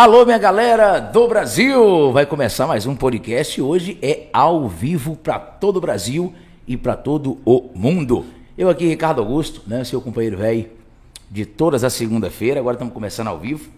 Alô, minha galera do Brasil! Vai começar mais um podcast. Hoje é ao vivo para todo o Brasil e para todo o mundo. Eu aqui, Ricardo Augusto, né, seu companheiro velho de todas as segunda-feira. Agora estamos começando ao vivo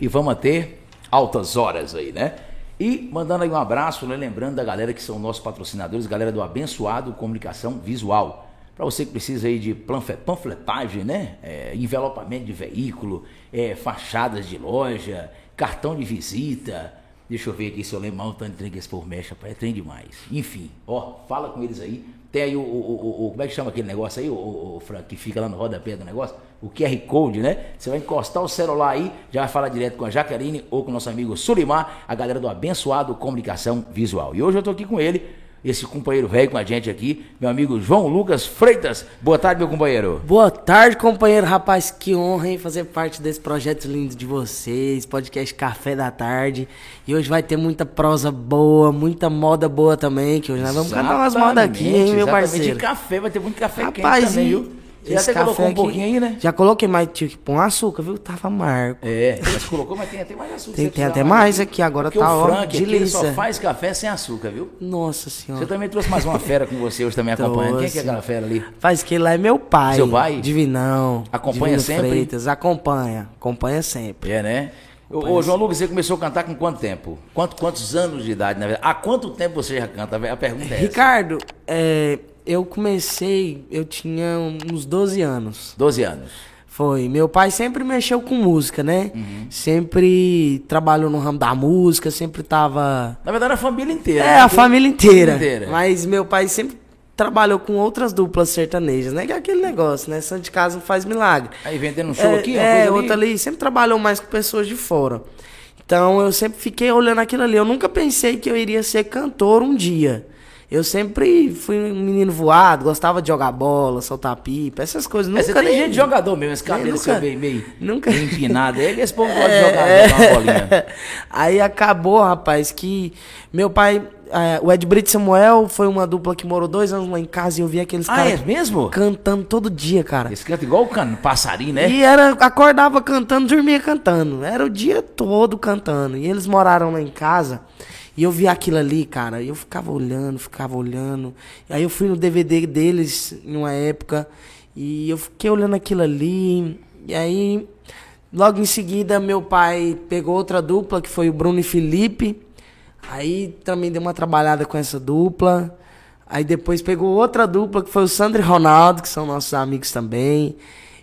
e vamos ter altas horas aí, né? E mandando aí um abraço, né, lembrando da galera que são nossos patrocinadores, galera do Abençoado Comunicação Visual. Para você que precisa aí de panfletagem, né? É, envelopamento de veículo, é, fachadas de loja, cartão de visita. Deixa eu ver aqui se eu lembro mal o tanto de trem que esse povo rapaz, é trem demais. Enfim, ó, fala com eles aí. Tem aí o, o, o, o como é que chama aquele negócio aí, o, o, Frank, que fica lá no rodapé do negócio? O QR Code, né? Você vai encostar o celular aí, já vai falar direto com a Jaqueline ou com o nosso amigo Sulimar, a galera do Abençoado Comunicação Visual. E hoje eu tô aqui com ele, esse companheiro velho com a gente aqui, meu amigo João Lucas Freitas. Boa tarde, meu companheiro. Boa tarde, companheiro. Rapaz, que honra em fazer parte desse projeto lindo de vocês, podcast Café da Tarde. E hoje vai ter muita prosa boa, muita moda boa também, que hoje nós vamos cantar umas modas aqui, hein, meu parceiro. De café, vai ter muito café Rapaz, quente também, viu? Você esse já até colocou um pouquinho aí, né? Já coloquei, mas tive que pôr um açúcar, viu? Tava amargo. É, mas colocou, mas tem até mais açúcar. Tem- você tem até mais aqui, agora Porque tá, o ó, Frank aqui, ele só faz café sem açúcar, viu? Nossa Você senhora. também trouxe mais uma fera com você hoje também acompanhando. Quem é que é aquela fera ali? Faz que lá é meu pai. Seu pai? Divinão. Acompanha Divino sempre? Freitas, acompanha. Acompanha sempre. É, né? Ô, ô, João Lucas, você começou a cantar com quanto tempo? Quanto, quantos anos de idade, na verdade? Há quanto tempo você já canta? A pergunta é essa. Ricardo, é, eu comecei, eu tinha uns 12 anos. 12 anos. Foi. Meu pai sempre mexeu com música, né? Uhum. Sempre trabalhou no ramo da música, sempre tava. Na verdade, a família inteira. É, a família inteira. inteira. Mas meu pai sempre trabalhou com outras duplas sertanejas, né? Que é aquele negócio, né? Santo de casa não faz milagre. Aí vendendo um show é, aqui, é, coisa ali. outra ali. Sempre trabalhou mais com pessoas de fora. Então eu sempre fiquei olhando aquilo ali. Eu nunca pensei que eu iria ser cantor um dia. Eu sempre fui um menino voado, gostava de jogar bola, soltar pipa, essas coisas. É, Nunca você tem nem- gente de jogador mesmo, esse cabelo nunca- seu meio, meio, nunca- meio empinado. Ele, esse povo gosta de jogar, jogar uma bolinha. Aí acabou, rapaz, que meu pai, eh, o Ed Brito Samuel, foi uma dupla que morou dois anos lá em casa e eu vi aqueles Ah, caras é mesmo? cantando todo dia, cara. Esse canta igual o can... passarinho, né? E era, acordava cantando, dormia cantando. Era o dia todo cantando. E eles moraram lá em casa. E eu vi aquilo ali, cara. E eu ficava olhando, ficava olhando. E aí eu fui no DVD deles em uma época. E eu fiquei olhando aquilo ali. E aí, logo em seguida, meu pai pegou outra dupla, que foi o Bruno e Felipe. Aí também deu uma trabalhada com essa dupla. Aí depois pegou outra dupla, que foi o Sandro e Ronaldo, que são nossos amigos também.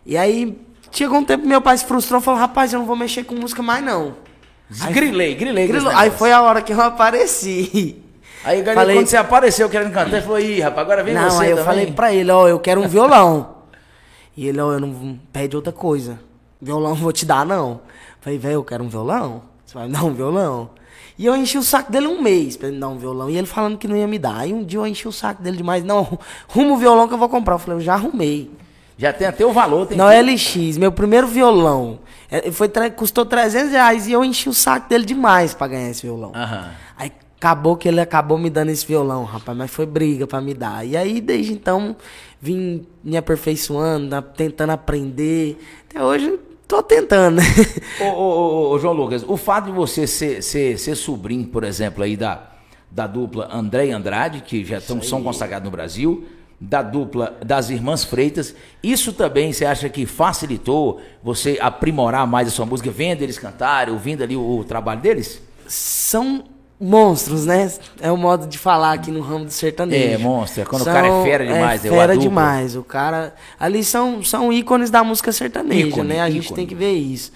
E aí chegou um tempo que meu pai se frustrou e falou: Rapaz, eu não vou mexer com música mais não. Grilei, grilei. Grilou. Aí foi a hora que eu apareci. Aí, galera, Falei- quando você apareceu querendo cantar, ele falou, ih, rapaz, agora vem não, você aí eu também. falei pra ele: Ó, eu quero um violão. e ele: Ó, eu não pede outra coisa. Violão não vou te dar, não. Falei: Velho, eu quero um violão. Você vai me dar um violão? E eu enchi o saco dele um mês pra ele me dar um violão. E ele falando que não ia me dar. Aí um dia eu enchi o saco dele demais. Não, rumo o violão que eu vou comprar. Eu falei, eu já arrumei. Já tem até o valor, tem Não, que- LX, meu primeiro violão. é, Foi, custou 300 reais e eu enchi o saco dele demais pra ganhar esse violão. Aham. Aí acabou que ele acabou me dando esse violão, rapaz, mas foi briga pra me dar. E aí, desde então, vim me aperfeiçoando, tentando aprender. Até hoje, tô tentando, né? Ô, ô, ô, João Lucas, o fato de você ser, ser, ser sobrinho, por exemplo, aí da, da dupla André e Andrade, que já tão, são consagrados no Brasil, da dupla das Irmãs Freitas, isso também você acha que facilitou você aprimorar mais a sua música, vendo eles cantarem, ouvindo ali o, o trabalho deles? São monstros, né? É o modo de falar aqui no ramo do sertanejo. É, monstro, é quando o cara é fera demais, é É fera demais. O cara. Ali são, são ícones da música sertaneja, Ícone, né? A gente ícone. tem que ver isso.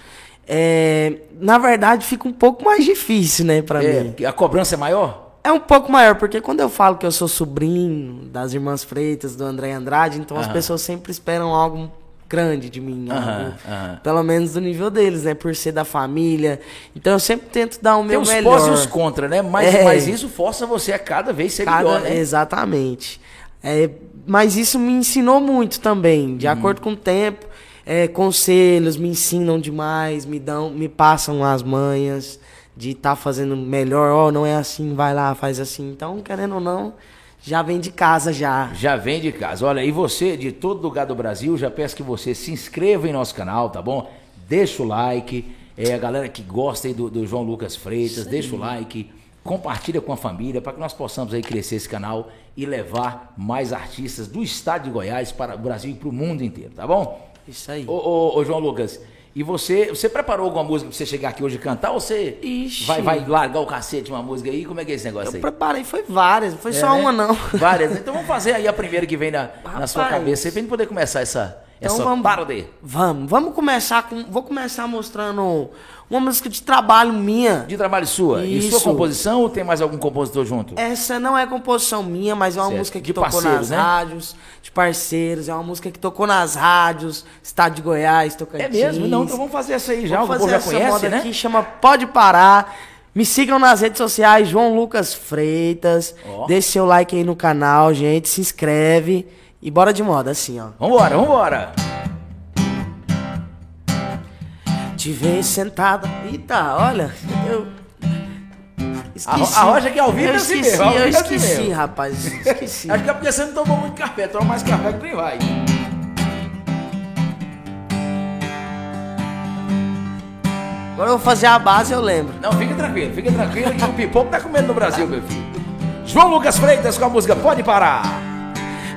É, na verdade, fica um pouco mais difícil, né, pra É, mim. a cobrança é maior? É um pouco maior, porque quando eu falo que eu sou sobrinho das Irmãs Freitas, do André Andrade, então as pessoas sempre esperam algo grande de mim. Aham. Pelo menos do nível deles, né? Por ser da família. Então eu sempre tento dar o Tem meu os melhor. pós e os contra, né? Mas, É. mas isso força você a cada vez ser Cada- melhor, né? Exatamente. É, mas isso me ensinou muito também, Uhum. de acordo com o tempo. é, conselhos me ensinam demais, me dão, me passam as manhas de estar fazendo melhor. Ó, não é assim, vai lá, faz assim. Então, querendo ou não, já vem de casa já. Já vem de casa. Olha, e você, de todo lugar do Brasil, já peço que você se inscreva em nosso canal, tá bom? Deixa o like, É, a galera que gosta aí do, do João Lucas Freitas, deixa o like, compartilha com a família para que nós possamos aí crescer esse canal e levar mais artistas do estado de Goiás para o Brasil e para o mundo inteiro, tá bom? Isso aí. Ô, ô, ô, João Lucas, e você, você preparou alguma música pra você chegar aqui hoje e cantar ou você Ixi. vai, vai largar o cacete uma música aí? Como é que é esse negócio Eu aí? preparei, foi várias, não foi É, só né? uma não. Várias. Então vamos fazer aí a primeira que vem na, na sua Rapaz. cabeça pra gente poder começar essa, Então essa vamos- parodê. Vamos, vamos começar com. Vou começar mostrando uma música de trabalho minha. De trabalho sua. E sua Isso. composição ou tem mais algum compositor junto? Essa não é composição minha, mas é uma Certo. música que De tocou nas né? rádios, de parceiros, é uma música que tocou nas rádios, Estado de Goiás, Tocantins. É mesmo? Não, então vamos fazer essa aí já. Vamos o povo fazer já essa conhece, moda né? aqui, chama Pode Parar. Me sigam nas redes sociais, João Lucas Freitas. Ó. Deixe seu like aí no canal, gente. Se inscreve. E bora de moda, assim, ó. Vambora, vambora. Te ver sentada. Eita, olha, eu. A, ro- a rocha aqui ao vivo eu é assim esqueci, mesmo. ao eu vivo é assim esqueci, mesmo. rapaz. Esqueci. Acho que é porque você não tomou muito café. Toma mais café que nem vai. Agora eu vou fazer a base, eu lembro. Não, fica tranquilo, fica tranquilo que o pipoco tá comendo no Brasil, meu filho. João Lucas Freitas com a música Pode Parar.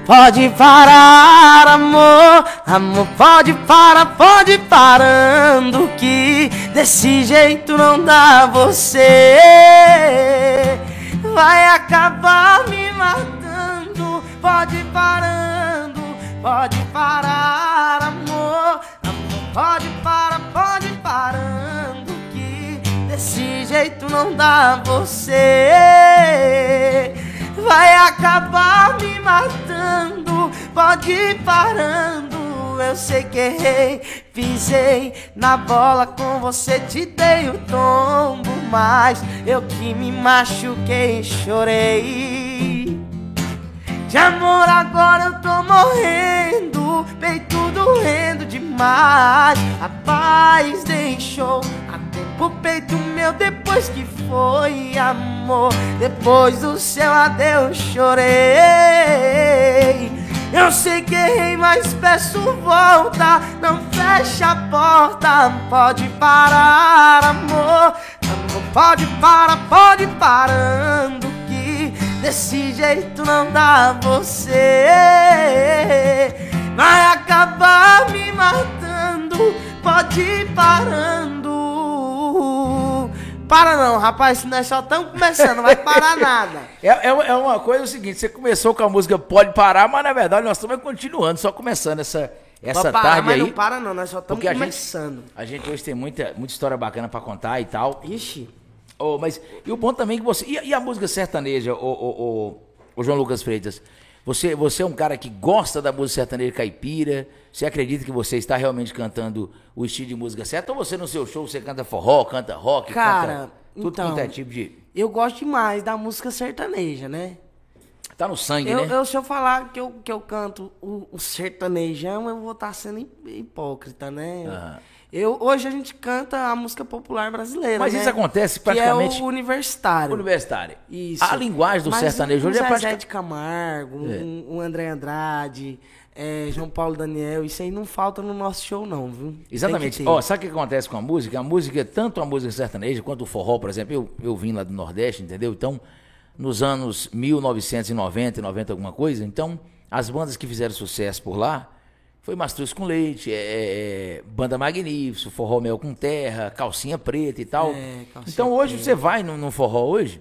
Pode parar, amor, amor, pode parar, pode parando que desse jeito não dá você. Vai acabar me matando, pode parando, pode parar, amor, amor, pode parar, pode parando que desse jeito não dá você vai acabar me matando. Pode ir parando, eu sei que errei. Pisei na bola com você, te dei o tombo, mas eu que me machuquei chorei. De amor agora eu tô morrendo, peito doendo demais. A paz deixou pro peito meu depois que foi amor. Depois do seu adeus chorei. Eu sei que errei, mas peço volta. Não fecha a porta, pode parar, amor. Amor, pode parar, pode parando que desse jeito não dá você. Vai acabar me matando, pode ir Para não, rapaz, nós só estamos começando, não vai parar nada. É, é, é uma coisa o seguinte, você começou com a música Pode Parar, mas na verdade nós estamos continuando, só começando essa, essa parar, tarde mas aí. não para não, nós só estamos porque a gente, começando. a gente hoje tem muita, muita história bacana pra contar e tal. Ixi, Oh, mas e o bom também que você. E, a- e a música sertaneja, o, o, o, o João Lucas Freitas? Você, você é um cara que gosta da música sertaneja caipira? Você acredita que você está realmente cantando o estilo de música certo? Ou você no seu show você canta forró, canta rock, Cara, canta tudo então- quanto é tipo de. eu gosto demais da música sertaneja, né? Tá no sangue, Eu, né? eu, se eu falar que eu, que eu canto o, o sertanejão, eu vou estar sendo hí- hipócrita, né? Eu, hoje a gente canta a música popular brasileira, Mas né? isso acontece praticamente- Que é o universitário. Universitário. Isso. A linguagem do Mas sertanejo um hoje é Zezé praticamente. de Camargo, um, É. um André Andrade, é, João Paulo Daniel, isso aí não falta no nosso show não, viu? Exatamente. Ó, sabe o que acontece com a música? A música, tanto a música sertaneja quanto o forró, por exemplo, eu, eu vim lá do Nordeste, entendeu? Então, nos anos 1990 e 90 alguma coisa, então, as bandas que fizeram sucesso por lá foi Mastruz com Leite, é, é, Banda Magnífico, Forró Mel com Terra, Calcinha Preta e tal. É, Calcinha então, hoje você vai no, no forró hoje,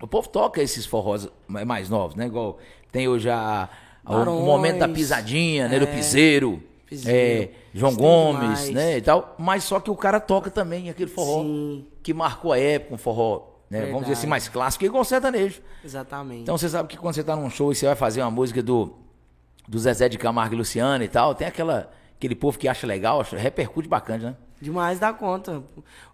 o povo toca esses forrós ma- mais novos, né? Igual tem hoje a, a- o Barões, momento da pisadinha, né? Do é. piseiro. Piseiro. É, João Gomes, demais. né, e tal, mas só que o cara toca também aquele forró Sim. que marcou a época, um forró, né, vamos dizer assim, Verdade. mais clássico, igual o sertanejo. Exatamente. Então você sabe que quando você tá num show e você vai fazer uma música do, do Zezé de Camargo e Luciano e tal, tem aquela, aquele povo que acha legal, acha- repercute bacana, né? Demais da conta.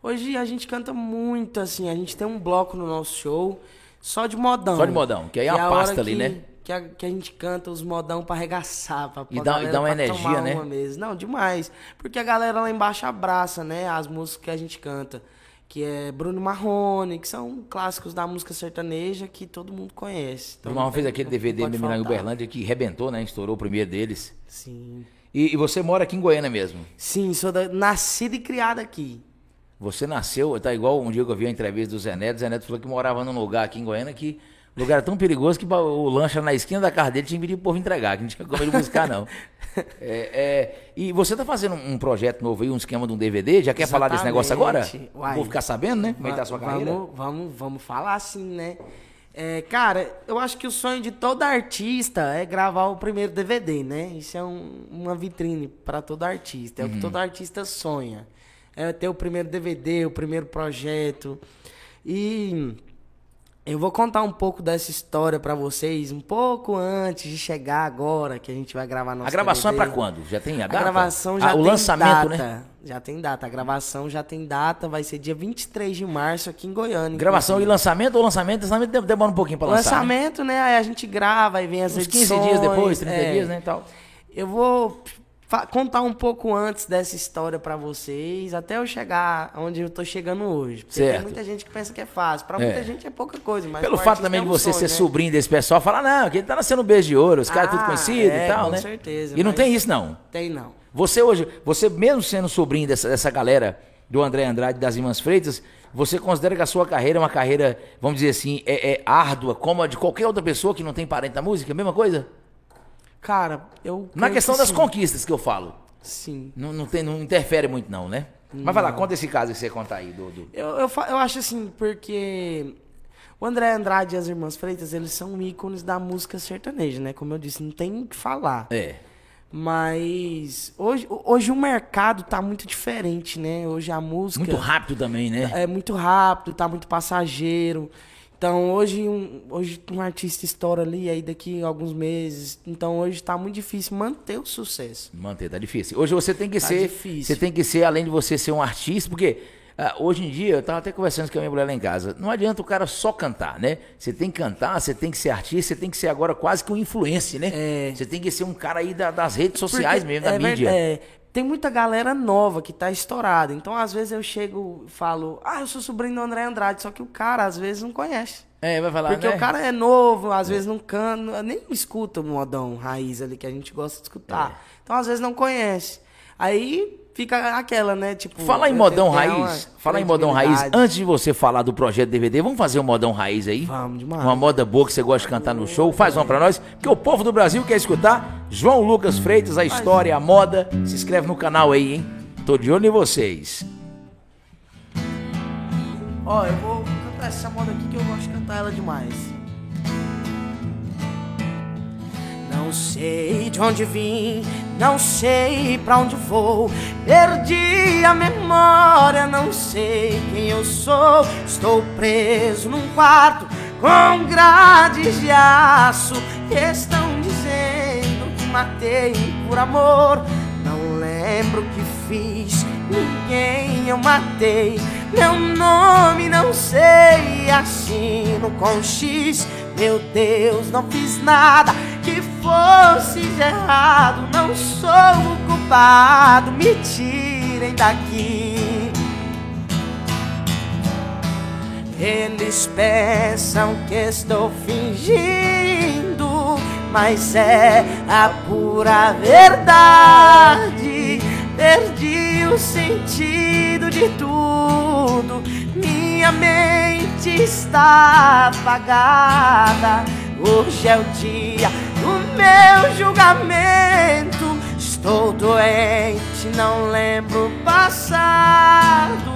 Hoje a gente canta muito, assim, a gente tem um bloco no nosso show só de modão. Só de modão, que aí é uma a hora pasta ali, que- né? Que a, que a gente canta os modão pra arregaçar, pra, pra E dá- e dá uma energia, tomar né? uma mesmo. Não, demais. Porque a galera lá embaixo abraça, né, as músicas que a gente canta. Que é Bruno Marrone, que são clássicos da música sertaneja que todo mundo conhece. O Marrom fez aquele não DVD mesmo faltar. Uberlândia que rebentou, né? Estourou o primeiro deles. Sim. E, e você mora aqui em Goiânia mesmo. Sim, sou da, nascida e criada aqui. Você nasceu, tá igual um dia que eu vi a entrevista do Zé Neto. O Zé Neto falou que morava num lugar aqui em Goiânia que lugar era tão perigoso que o lanche era na esquina da casa dele tinha que vir o povo entregar, que não tinha como ele buscar, não. É, é, e você tá fazendo um projeto novo aí, um esquema de um DVD? Já quer falar desse negócio agora? Uai. Vou ficar sabendo, né? Como é que tá a sua carreira? Vamos, vamos, vamos falar assim, né? É, cara, eu acho que o sonho de todo artista é gravar o primeiro DVD, né? Isso é um- uma vitrine para todo artista. É o que todo artista sonha. É ter o primeiro DVD, o primeiro projeto. E eu vou contar um pouco dessa história para vocês, um pouco antes de chegar agora, que a gente vai gravar nosso A gravação é pra quando? Já tem a A data? gravação já Ah, tem O lançamento, data. né? Já tem data. A gravação já tem data. Vai ser dia 23 de março aqui em Goiânia. Gravação e lançamento ou lançamento? Lançamento demora um pouquinho pra lançar. né? Lançamento, né? Aí a gente grava, aí vem as Uns 15 edições. dias depois, 30 é. dias, né? e Tal. Eu vou contar um pouco antes dessa história pra vocês, até eu chegar onde eu tô chegando hoje. Porque Certo. tem muita gente que pensa que é fácil. Pra É. muita gente é pouca coisa, mas Pelo fato também é de um você sonho, ser né? sobrinho desse pessoal, falar, não, que ele tá nascendo beijo de ouro, os caras tudo Ah, conhecidos é, e tal, com né? certeza, E não tem isso, não. Tem não. Você hoje, você mesmo sendo sobrinho dessa, dessa galera do André Andrade e das Irmãs Freitas, você considera que a sua carreira é uma carreira, vamos dizer assim, é, é árdua, como a de qualquer outra pessoa que não tem parente na música? Mesma coisa? Cara, eu. Na questão que das sim. conquistas que eu falo. Sim. Não, não, tem, não interfere muito, não, né? Mas vai lá, conta esse caso que você conta aí, do. do- Eu, eu, eu acho assim, porque o André Andrade e as Irmãs Freitas, eles são ícones da música sertaneja, né? Como eu disse, não tem o que falar. É. Mas hoje, hoje o mercado tá muito diferente, né? Hoje a música Muito rápido também, né? é muito rápido, tá muito passageiro. Então hoje um, hoje um artista estoura ali, aí daqui a alguns meses. Então hoje tá muito difícil manter o sucesso. Manter, tá difícil. Hoje você tem que Tá ser. difícil. Você tem que ser, além de você ser um artista, porque ah, hoje em dia, eu tava até conversando com a minha mulher lá em casa. Não adianta o cara só cantar, né? Você tem que cantar, você tem que ser artista, você tem que ser agora quase que um influencer, né? É. Você tem que ser um cara aí da- das redes sociais Porque mesmo, da é mídia. é, tem muita galera nova que tá estourada. Então, às vezes, eu chego e falo, ah, eu sou sobrinho do André Andrade, só que o cara, às vezes, não conhece. É, vai falar, Porque né? o cara é novo, às vezes não canta, nem escuta o modão raiz ali que a gente gosta de escutar. É. Então, às vezes, não conhece. Aí fica aquela, né? Tipo. Falar em modão que raiz, uma falar em modão raiz, antes de você falar do projeto DVD, vamos fazer um modão raiz aí? Vamos demais. Uma moda boa que você gosta de cantar no show, faz uma pra nós, porque o povo do Brasil quer escutar. João Lucas Freitas, a história, a moda. Se inscreve no canal aí, hein? Tô de olho em vocês. Ó, eu vou cantar essa moda aqui que eu gosto de cantar ela demais. Não sei de onde vim, não sei pra onde vou. Perdi a memória, não sei quem eu sou. Estou preso num quarto com grades de aço. Estão dizendo que matei por amor. Não lembro o que fiz, ninguém eu matei. Meu nome não sei, assino com X. Meu Deus, não fiz nada que fosse de errado. Não sou o culpado, me tirem daqui. Eles pensam que estou fingindo, mas é a pura verdade. Perdi o sentido de tudo, minha mente está apagada. Hoje é o dia do meu julgamento. Estou doente, não lembro o passado.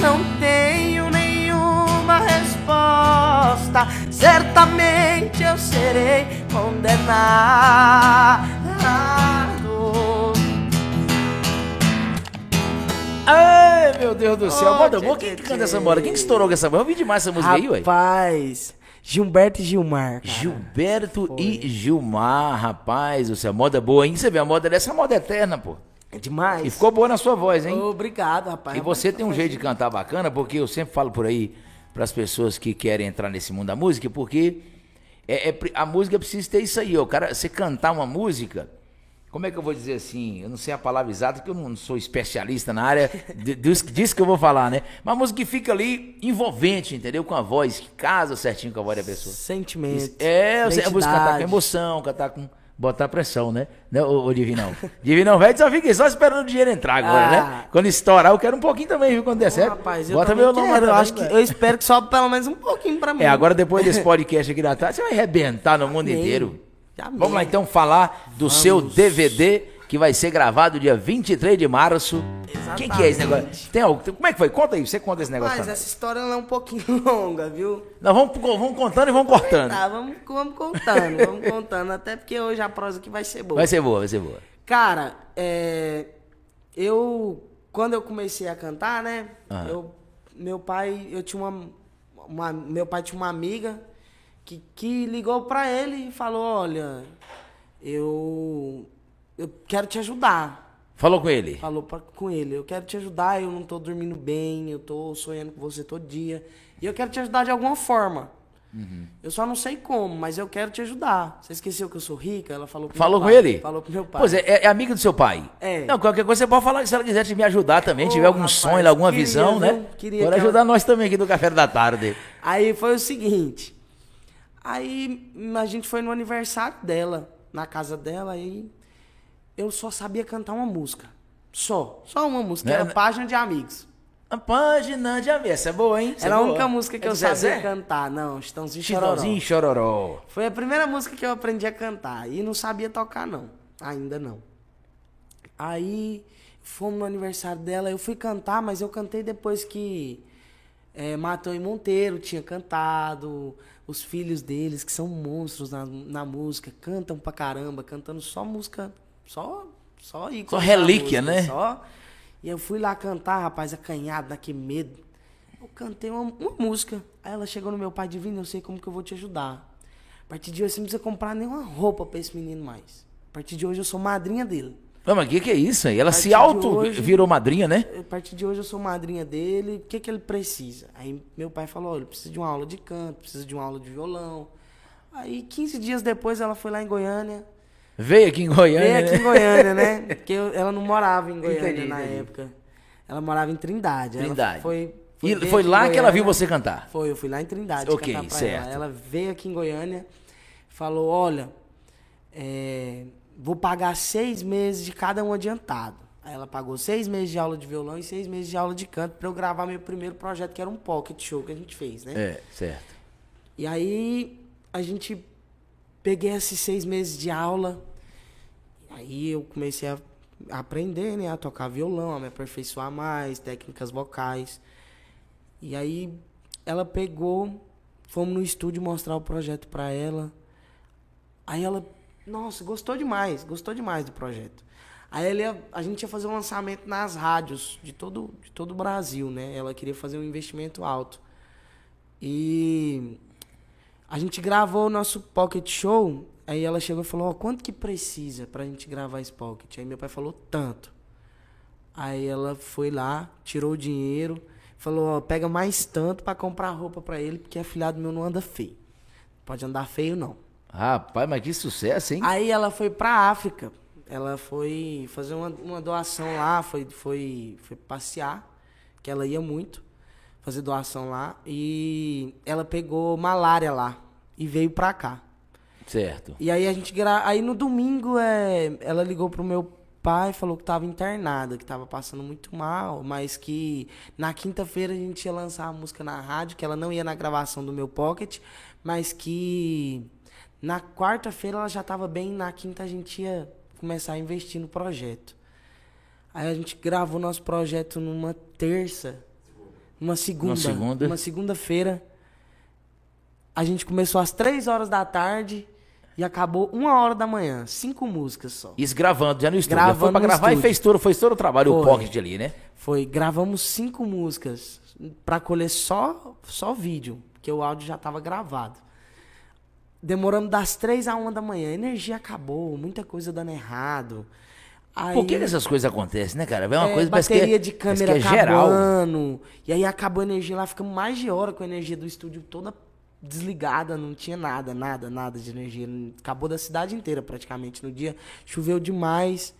Não tenho nenhuma resposta. Certamente eu serei condenado. Ai, meu Deus do céu. Boa, tchê, quem que canta essa moda? Quem que estourou com essa moda? Eu vi demais essa música aí, ué. Rapaz, Gilberto e Gilmar. cara. Gilberto e Gilmar, rapaz, o céu, moda boa, hein? Você vê, a moda dessa é moda eterna, pô. É demais. E ficou boa na sua voz, hein? Obrigado, rapaz. E você tem um jeito de cantar bacana, porque eu sempre falo por aí para as pessoas que querem entrar nesse mundo da música, porque é, é a música precisa ter isso aí, ó. Cara, você cantar uma música, como é que eu vou dizer assim? Eu não sei a palavra exata, porque eu não sou especialista na área disso, disso que eu vou falar, né? Uma música que fica ali envolvente, entendeu? Com a voz, que casa certinho com a voz da pessoa. Sentimento. É, você- a música cantar com identidade. emoção, cantar com, botar pressão, né? né ô, ô Divinão? Divinão, velho, só fica só esperando o dinheiro entrar agora, Ah. né? Quando estourar, eu quero um pouquinho também, viu? Quando der certo. Rapaz, eu Bota meu nome eu acho que. Eu espero que sobe pelo menos um pouquinho pra mim. É, agora depois desse podcast aqui da tarde, você vai arrebentar no mundo Amém. inteiro. Amém. Vamos lá então falar do seu DVD que vai ser gravado dia 23 de março. O que, que é esse negócio? Tem algo, como é que foi? Conta aí, você conta esse negócio. Mas essa história é um pouquinho longa, viu? nós. Nós vamos, vamos contando e vamos cortando. Tá, vamos, vamos contando, vamos contando. Até porque hoje a prosa aqui vai ser boa. Vai ser boa, vai ser boa. Cara, é, eu quando eu comecei a cantar, né? Ah. Eu, meu pai, eu tinha uma, uma- meu pai tinha uma amiga que, que ligou pra ele e falou, olha, eu eu quero te ajudar. Falou com ele. Falou pra, com ele, eu quero te ajudar, eu não tô dormindo bem, eu tô sonhando com você todo dia. E eu quero te ajudar de alguma forma. Uhum. Eu só não sei como, mas eu quero te ajudar. Você esqueceu que eu sou rica? Ela falou Falou com pai. ele? Falou pro meu pai. Pois é, é, é amiga do seu pai. É. Não, qualquer coisa você pode falar se ela quiser te me ajudar também, Ô, tiver algum rapaz, sonho, alguma queria, visão, né? Queria Pode que ajudar ela- nós também aqui do Café da Tarde. Aí foi o seguinte. Aí a gente foi no aniversário dela, na casa dela, aí eu só sabia cantar uma música. Só. Só uma música. Né? Era Página de Amigos. A página de amor. Essa é boa, hein? Essa Era é a boa. única música que É eu Zezé? sabia cantar. Não, Chitãozinho Chororó. Chitãozinho e Chororó. Foi a primeira música que eu aprendi a cantar. E não sabia tocar, não. Ainda não. Aí fomos no aniversário dela. Eu fui cantar, mas eu cantei depois que é, Matão e Monteiro tinha cantado. Os filhos deles, que são monstros na, na música, cantam pra caramba, cantando só música. Só. Só Só relíquia, música, né? Só. E eu fui lá cantar, rapaz, acanhado, naquele medo. Eu cantei uma, uma música. Aí ela chegou no meu pai divino, eu sei como que eu vou te ajudar. A partir de hoje você não precisa comprar nenhuma roupa pra esse menino mais. A partir de hoje eu sou madrinha dele. Não, mas o que, que é isso aí? Ela se auto hoje- virou madrinha, né? A partir de hoje eu sou madrinha dele. O que que ele precisa? Aí meu pai falou, olha, ele precisa de uma aula de canto, precisa de uma aula de violão. Aí 15 dias depois ela foi lá em Goiânia. Veio aqui em Goiânia. Veio aqui né? em Goiânia, né? Porque eu- ela não morava em Goiânia Entendi, na entendi. época. Ela morava em Trindade. Trindade. foi, E foi aqui em lá que ela viu você cantar. Foi, eu fui lá em Trindade Ok, cantar pra certo. ela. Ela veio aqui em Goiânia, falou, olha, é, vou pagar seis meses de cada um adiantado. Aí ela pagou seis meses de aula de violão e seis meses de aula de canto pra eu gravar meu primeiro projeto, que era um pocket show que a gente fez, né? É, certo. E aí a gente peguei esses seis meses de aula. Aí eu comecei a aprender, né? A tocar violão, a me aperfeiçoar mais, técnicas vocais. E aí ela pegou, fomos no estúdio mostrar o projeto pra ela. Aí ela, nossa, gostou demais, gostou demais do projeto. Aí ele ia- a gente ia fazer um lançamento nas rádios de todo, de todo o Brasil, né? Ela queria fazer um investimento alto. E a gente gravou o nosso pocket show. Aí ela chegou e falou: Ó, quanto que precisa pra gente gravar esse pocket? Aí meu pai falou: tanto. Aí ela foi lá, tirou o dinheiro, falou: Ó, pega mais tanto pra comprar roupa pra ele, porque afilhado meu não anda feio. Pode andar feio, não. Rapaz, mas que sucesso, hein? Aí ela foi pra África. Ela foi fazer uma, uma doação lá, foi, foi, foi passear, que ela ia muito fazer doação lá. E ela pegou malária lá e veio pra cá. Certo. E aí a gente gra... aí no domingo é... ela ligou pro meu pai e falou que tava internada, que tava passando muito mal, mas que na quinta-feira a gente ia lançar a música na rádio, que ela não ia na gravação do meu pocket, mas que na quarta-feira ela já tava bem, na quinta a gente ia começar a investir no projeto. Aí a gente gravou nosso projeto numa terça, numa segunda, segunda. numa segunda-feira. A gente começou às três horas da tarde e acabou uma hora da manhã. Cinco músicas só. Isso gravando já no estúdio. Gravando Já foi pra gravar e estúdio. fez todo, fez todo o trabalho, o Foi. pocket ali, né? Foi, gravamos cinco músicas pra colher só, só vídeo, porque o áudio já tava gravado. Demoramos das três a uma da manhã. A energia acabou, muita coisa dando errado. Aí, Por que, que essas coisas acontecem, né, cara? É uma é, coisa parece que bateria é- de câmera que é geral. acabando. E aí acabou a energia lá, ficamos mais de hora com a energia do estúdio toda desligada, não tinha nada, nada, nada de energia. Acabou da cidade inteira praticamente. No dia choveu demais.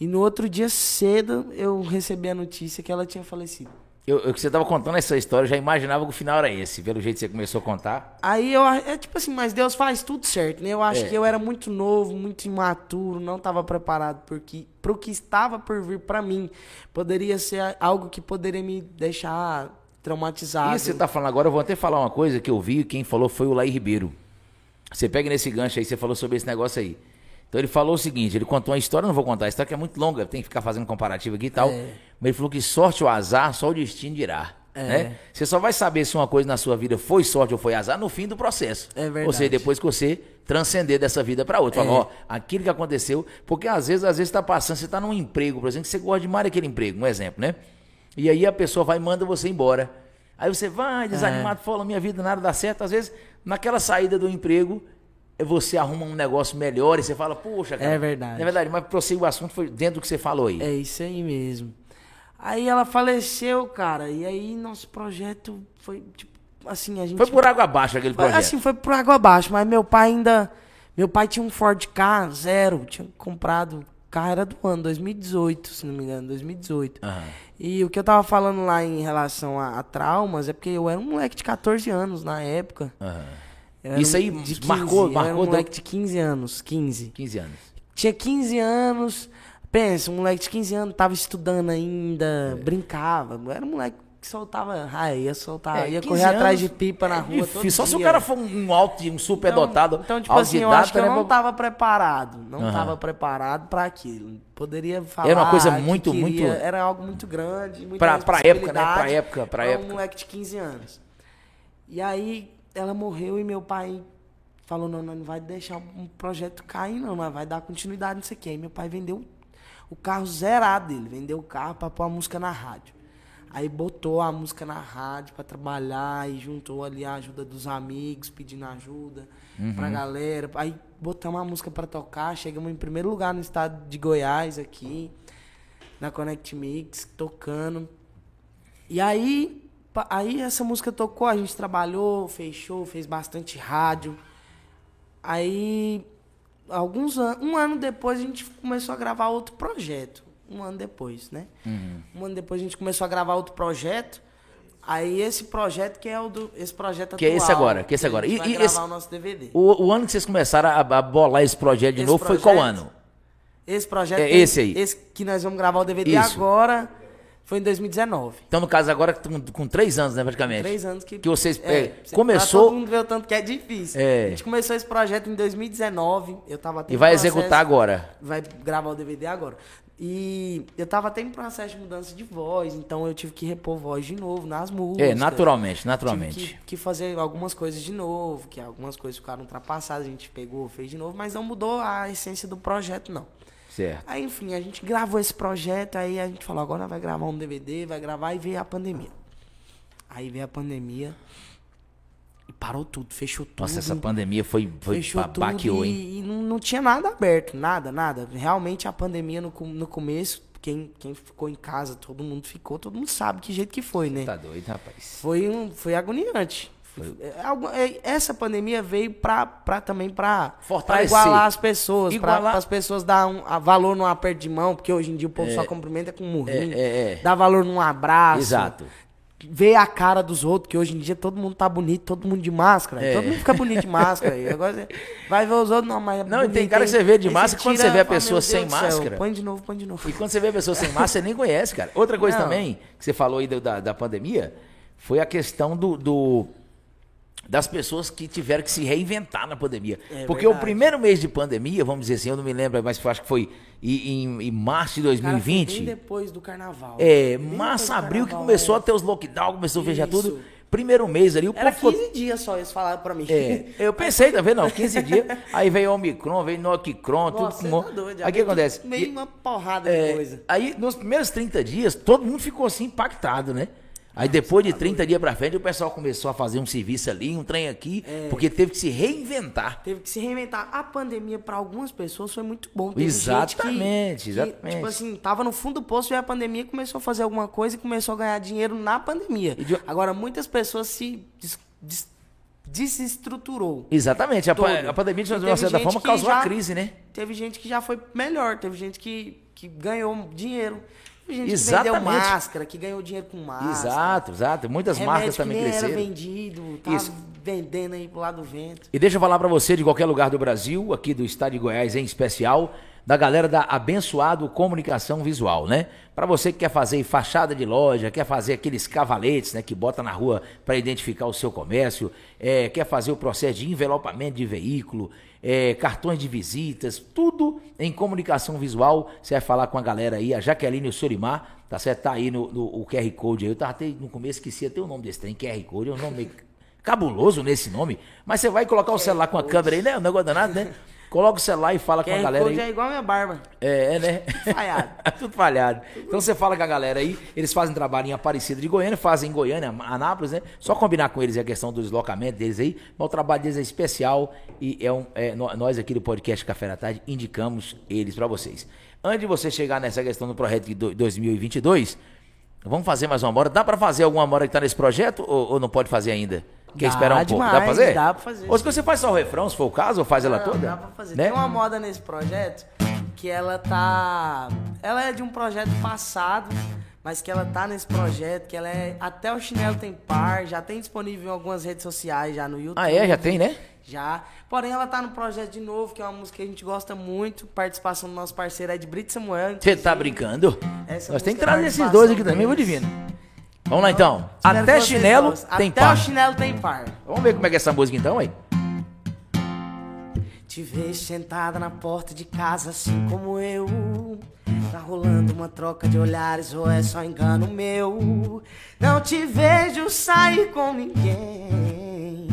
E no outro dia cedo eu recebi a notícia que ela tinha falecido. Eu, eu que você tava contando essa história, eu já imaginava que o final era esse, pelo jeito que você começou a contar. Aí eu, é tipo assim, mas Deus faz tudo certo, né? Eu acho É. que eu era muito novo, muito imaturo, não estava preparado porque, pro que estava por vir pra mim. Poderia ser algo que poderia me deixar traumatizado. Isso você tá falando agora, eu vou até falar uma coisa que eu vi, quem falou foi o Laí Ribeiro. Você pega nesse gancho aí, você falou sobre esse negócio aí. Então ele falou o seguinte, ele contou uma história, não vou contar a história que é muito longa, tem que ficar fazendo comparativo aqui e tal. É. Mas ele falou que sorte ou azar, só o destino dirá. É. Né? Você só vai saber se uma coisa na sua vida foi sorte ou foi azar no fim do processo. É verdade. Ou seja, depois que você transcender dessa vida para outra. É. Falar, ó, aquilo que aconteceu, porque às vezes, às vezes tá passando, você tá num emprego, por exemplo, que você gosta demais daquele emprego, um exemplo, né? E aí a pessoa vai e manda você embora. Aí você vai desanimado, É. fala, minha vida nada dá certo. Às vezes, naquela saída do emprego, você arruma um negócio melhor e você fala, poxa, cara. É verdade. É verdade, mas prosseguir o assunto foi dentro do que você falou aí. É isso aí mesmo. Aí ela faleceu, cara, e aí nosso projeto foi, tipo, assim, a gente... Foi por água abaixo aquele projeto. Assim, foi por água abaixo, mas meu pai ainda. Meu pai tinha um Ford K zero, tinha comprado. O carro era do ano, 2018, se não me engano, 2018. Aham. E o que eu tava falando lá em relação a, a traumas é porque eu era um moleque de 14 anos na época. Aham. Era Isso um aí de 15, marcou- eu era marcou um moleque de 15 anos, 15. 15 anos. Tinha 15 anos. Pensa, um moleque de 15 anos tava estudando ainda, brincava. Era um moleque que soltava raia, soltava, É, ia 15 correr atrás anos de pipa na é rua. todo Só se o cara for um alto, um super dotado, Então, tipo assim, eu acho que eu autodidata, não né, tava preparado. Não Aham. tava preparado pra aquilo. Poderia falar. Era uma coisa que muito, queria, muito- Era algo muito grande. Muita Pra- pra época, né? Pra época, pra um época. moleque de 15 anos. E aí ela morreu e meu pai falou: não, não vai deixar um projeto cair, não, nós vai dar continuidade nisso aqui. Aí meu pai vendeu o carro zerado dele, vendeu o carro pra pôr a música na rádio. Aí botou a música na rádio pra trabalhar e juntou ali a ajuda dos amigos, pedindo ajuda pra galera. Aí botamos a música pra tocar, chegamos em primeiro lugar no estado de Goiás aqui, na Connect Mix, tocando. E aí, aí essa música tocou, a gente trabalhou, fechou, fez bastante rádio. Aí, alguns anos, um ano depois a gente começou a gravar outro projeto. Um ano depois, né? Uhum. Um ano depois a gente começou a gravar outro projeto. Aí esse projeto que é o do esse projeto Que é esse atual, agora, que é esse a agora. gente E- vai e gravar esse- o nosso DVD. O, o ano que vocês começaram a, a bolar esse projeto de Esse novo foi qual projeto- ano? Esse projeto É esse aí. Esse que nós vamos gravar o DVD Isso. agora foi em 2019. Então, no caso, agora com, com três anos, né, praticamente. Três anos que. Que vocês, É, é, cê- começou- todo mundo ver o tanto que é difícil. É. A gente começou esse projeto em 2019. Eu tava E vai processo- executar agora. Vai gravar o DVD agora. E eu tava até em processo de mudança de voz, então eu tive que repor voz de novo nas músicas. É, naturalmente, Tive naturalmente. que, que fazer algumas coisas de novo, que algumas coisas ficaram ultrapassadas, a gente pegou, fez de novo, mas não mudou a essência do projeto, não. Certo. Aí, enfim, a gente gravou esse projeto, aí a gente falou, agora vai gravar um DVD, vai gravar e veio a pandemia. Aí veio a pandemia e parou tudo, fechou tudo. Nossa, essa pandemia foi, foi fechou baqueou, tudo hein? e, e não, não tinha nada aberto, nada, nada. Realmente a pandemia no, no começo, quem, quem ficou em casa, todo mundo ficou, todo mundo sabe que jeito que foi, né? Tá doido, rapaz. Foi, um, foi agoniante. É, algo- é, Essa pandemia veio pra, pra também Fortalecer. igualar as pessoas, pra Igualar- para as pessoas dar um, valor num aperto de mão, porque hoje em dia o povo só cumprimenta com um murrinho. É, é, é. Dá valor num abraço. Exato. Ver a cara dos outros, que hoje em dia todo mundo tá bonito, todo mundo de máscara. É. Todo mundo fica bonito de máscara. Agora vai ver os outros, não, mas. é Não, e tem bonito, cara que você vê de máscara, quando você vê a pessoa meu sem do céu, máscara. Põe de novo, põe de novo. E quando você vê a pessoa sem máscara, você nem conhece, cara. Outra coisa Não. também, que você falou aí da, da pandemia, foi a questão do, do- das pessoas que tiveram que se reinventar na pandemia. É Porque o verdade. primeiro mês de pandemia, vamos dizer assim, eu não me lembro, mas acho que foi em, em- em março de Cara, foi 2020. bem depois do carnaval. É, Bem março, abril, que carnaval, começou é. a ter os lockdown, começou a fechar tudo. Primeiro mês ali, o Era povo ficou 15 dias só, eles falaram pra mim. é, eu pensei, tá vendo? Não, 15 dias. Aí veio o Omicron, veio Noquicron, Nossa, tudo com. tá doido. Aí o que acontece? Meio uma porrada é, de coisa. aí, nos primeiros 30 dias, todo mundo ficou assim impactado, né? Aí depois de 30 dias pra frente, o pessoal começou a fazer um serviço ali, um trem aqui, É. porque teve que se reinventar. Teve que se reinventar. A pandemia, pra algumas pessoas, foi muito bom. Teve Exatamente, que, exatamente. tipo assim, tava no fundo do poço, veio a pandemia, começou a fazer alguma coisa e começou a ganhar dinheiro na pandemia. E de- Agora, muitas pessoas se des- des- desestruturou. Exatamente. A, pa- a pandemia, de E uma certa forma, que causou já- a crise, né? Teve gente que já foi melhor, teve gente que, que ganhou dinheiro. Gente que Exatamente. vendeu máscara, que ganhou dinheiro com máscara. Exato, exato. Muitas Remédio marcas que também nem cresceram. era vendido, tava Isso. vendendo aí pro lado do vento. E deixa eu falar pra você de qualquer lugar do Brasil, aqui do estado de Goiás em especial, da galera da Abençoado Comunicação Visual, né? Pra você que quer fazer fachada de loja, quer fazer aqueles cavaletes, né, que bota na rua pra identificar o seu comércio, é, quer fazer o processo de envelopamento de veículo, é, cartões de visitas, tudo em comunicação visual. Você vai falar com a galera aí, a Jaqueline e o Sorimar, tá certo? Tá aí no, no- o QR Code aí. Eu tava até no começo esqueci até o nome desse trem, QR Code, é um nome meio cabuloso nesse nome, mas você vai colocar o celular com a câmera aí, né? O negócio danado, né? Coloca o celular e fala com a galera aí. é igual a minha barba. É, é, né? Falhado. Tudo falhado. Então você fala com a galera aí, eles fazem trabalho em Aparecida de Goiânia, fazem em Goiânia, Anápolis, né? Só combinar com eles a questão do deslocamento deles aí, mas o trabalho deles é especial e é um, é, nó- nós aqui do podcast Café da Tarde indicamos eles pra vocês. Antes de você chegar nessa questão do projeto de do- 2022, vamos fazer mais uma hora. Dá pra fazer alguma hora que tá nesse projeto ou, ou não pode fazer ainda? Quer esperar um pouco? Dá pra demais, fazer? dá pra fazer. Ou se você faz só o refrão, se for o caso, ou faz ela Não, toda? Dá pra fazer. Né? Tem uma moda nesse projeto que ela tá. Ela é de um projeto passado, mas que ela tá nesse projeto, que ela é. Até o chinelo tem par, já tem disponível em algumas redes sociais, já no YouTube. Ah, é? Já tem, né? Já. Porém, ela tá no projeto de novo, que é uma música que a gente gosta muito. Participação do nosso parceiro Ed Brito Samuel. Você tá brincando? Essa Nós temos que música é trazer esses dois aqui também, vou divino. Vamos lá então. Até chinelo tem Até par. o chinelo tem par. Vamos ver como é que é essa música então, aí. Te vejo sentada na porta de casa, assim como eu. Tá rolando uma troca de olhares, ou é só engano meu? Não te vejo sair com ninguém.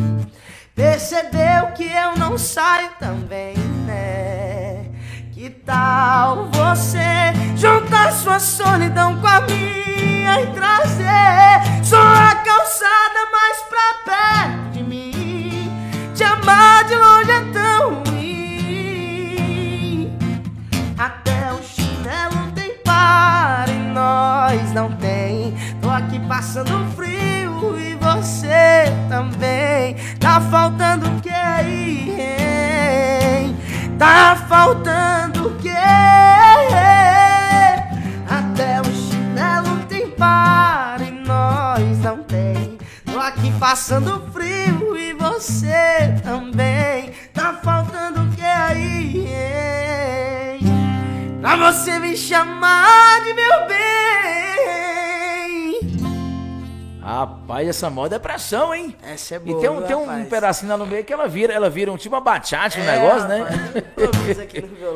Percebeu que eu não saio também, né? Que tal você juntar sua solidão com a minha e trazer só a calçada mais pra perto de mim? Te amar de longe é tão ruim. Até o chinelo tem par e nós não tem. Tô aqui passando frio e você também. Tá faltando o que aí? hein? Tá faltando o que? Passando frio e você também. Tá faltando o que aí? hein? Pra você me chamar de meu bem. Rapaz, essa moda é pressão, hein? Essa é E boa. tem um, tem um pedacinho lá no meio que ela vira, ela vira um tipo uma bachate, um É, negócio, né?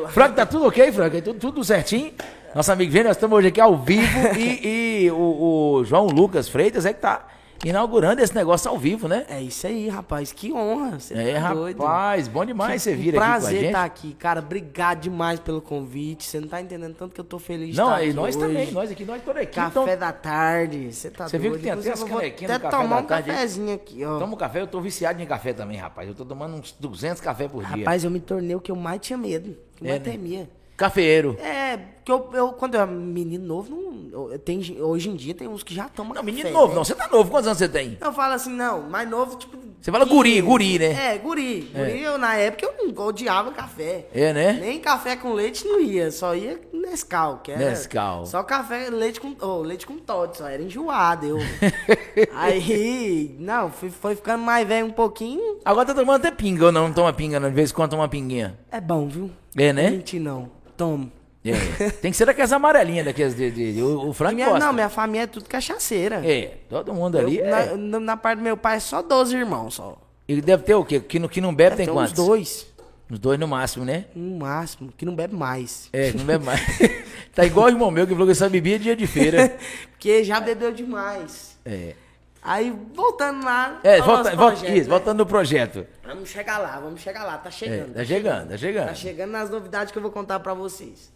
no. Frank, tá tudo ok, Frank? Tudo, tudo certinho? Nosso amigo Vênio, nós estamos hoje aqui ao vivo e, e o, o João Lucas Freitas é que tá inaugurando esse negócio ao vivo, né? É isso aí, rapaz. Que honra. Você É, tá doido. rapaz, bom demais você Que vir aqui prazer estar aqui, cara. Obrigado demais pelo convite. Você não tá entendendo tanto que eu tô feliz de Não, estar e aqui nós hoje. também, nós aqui, nós toda a equipe. Café Então, da tarde. Você tá Você doido. viu que tem até as canequinhas até do café tomar da um cafezinho aqui, ó. toma um café, eu tô viciado em café também, rapaz. Eu tô tomando uns 200 café por dia. Rapaz, eu me tornei o que eu mais tinha medo. Que eu É, mais né? temia. Cafeeiro. É, porque eu, eu- quando eu era menino novo, não, tem, hoje em dia tem uns que já tomam Não, menino café, novo, né? não. Você tá novo, quantos anos você tem? Eu falo assim, não, mais novo, tipo. Você fala guri, guri, né? É, guri. Guri, eu, na época eu não odiava café. É, né? Nem café com leite não ia, só ia Nescau, que era. Nescau. Só café, leite com. Oh, leite com Todd, só era enjoado. Eu. Aí, não, fui, foi ficando mais velho um pouquinho. Agora tá tomando até pinga ou não? Não toma pinga, não. De vez em quando toma pinguinha. É bom, viu? É, né? Não mentir, não. Tomo. É. Tem que ser daquelas amarelinhas, daquelas de. de- de- o, o Frank Minha- gosta. não, minha família é tudo cachaceira. É, todo mundo ali. Eu- é. na, na- parte do meu pai é só 12 irmãos, só. E deve ter o quê? Que, não- que não bebe tem Tem quantos? uns dois, Uns dois no máximo, né? no máximo, que não bebe mais. É, que não bebe mais. tá igual o irmão meu que falou que só bebia dia de feira. Porque já bebeu demais. É. Aí, voltando lá. É, volta, volta, projeto, isso, né? voltando no projeto. Vamos chegar lá, vamos chegar lá. Tá É, chegando. tá chegando, tá chegando. Tá chegando nas novidades que eu vou contar pra vocês.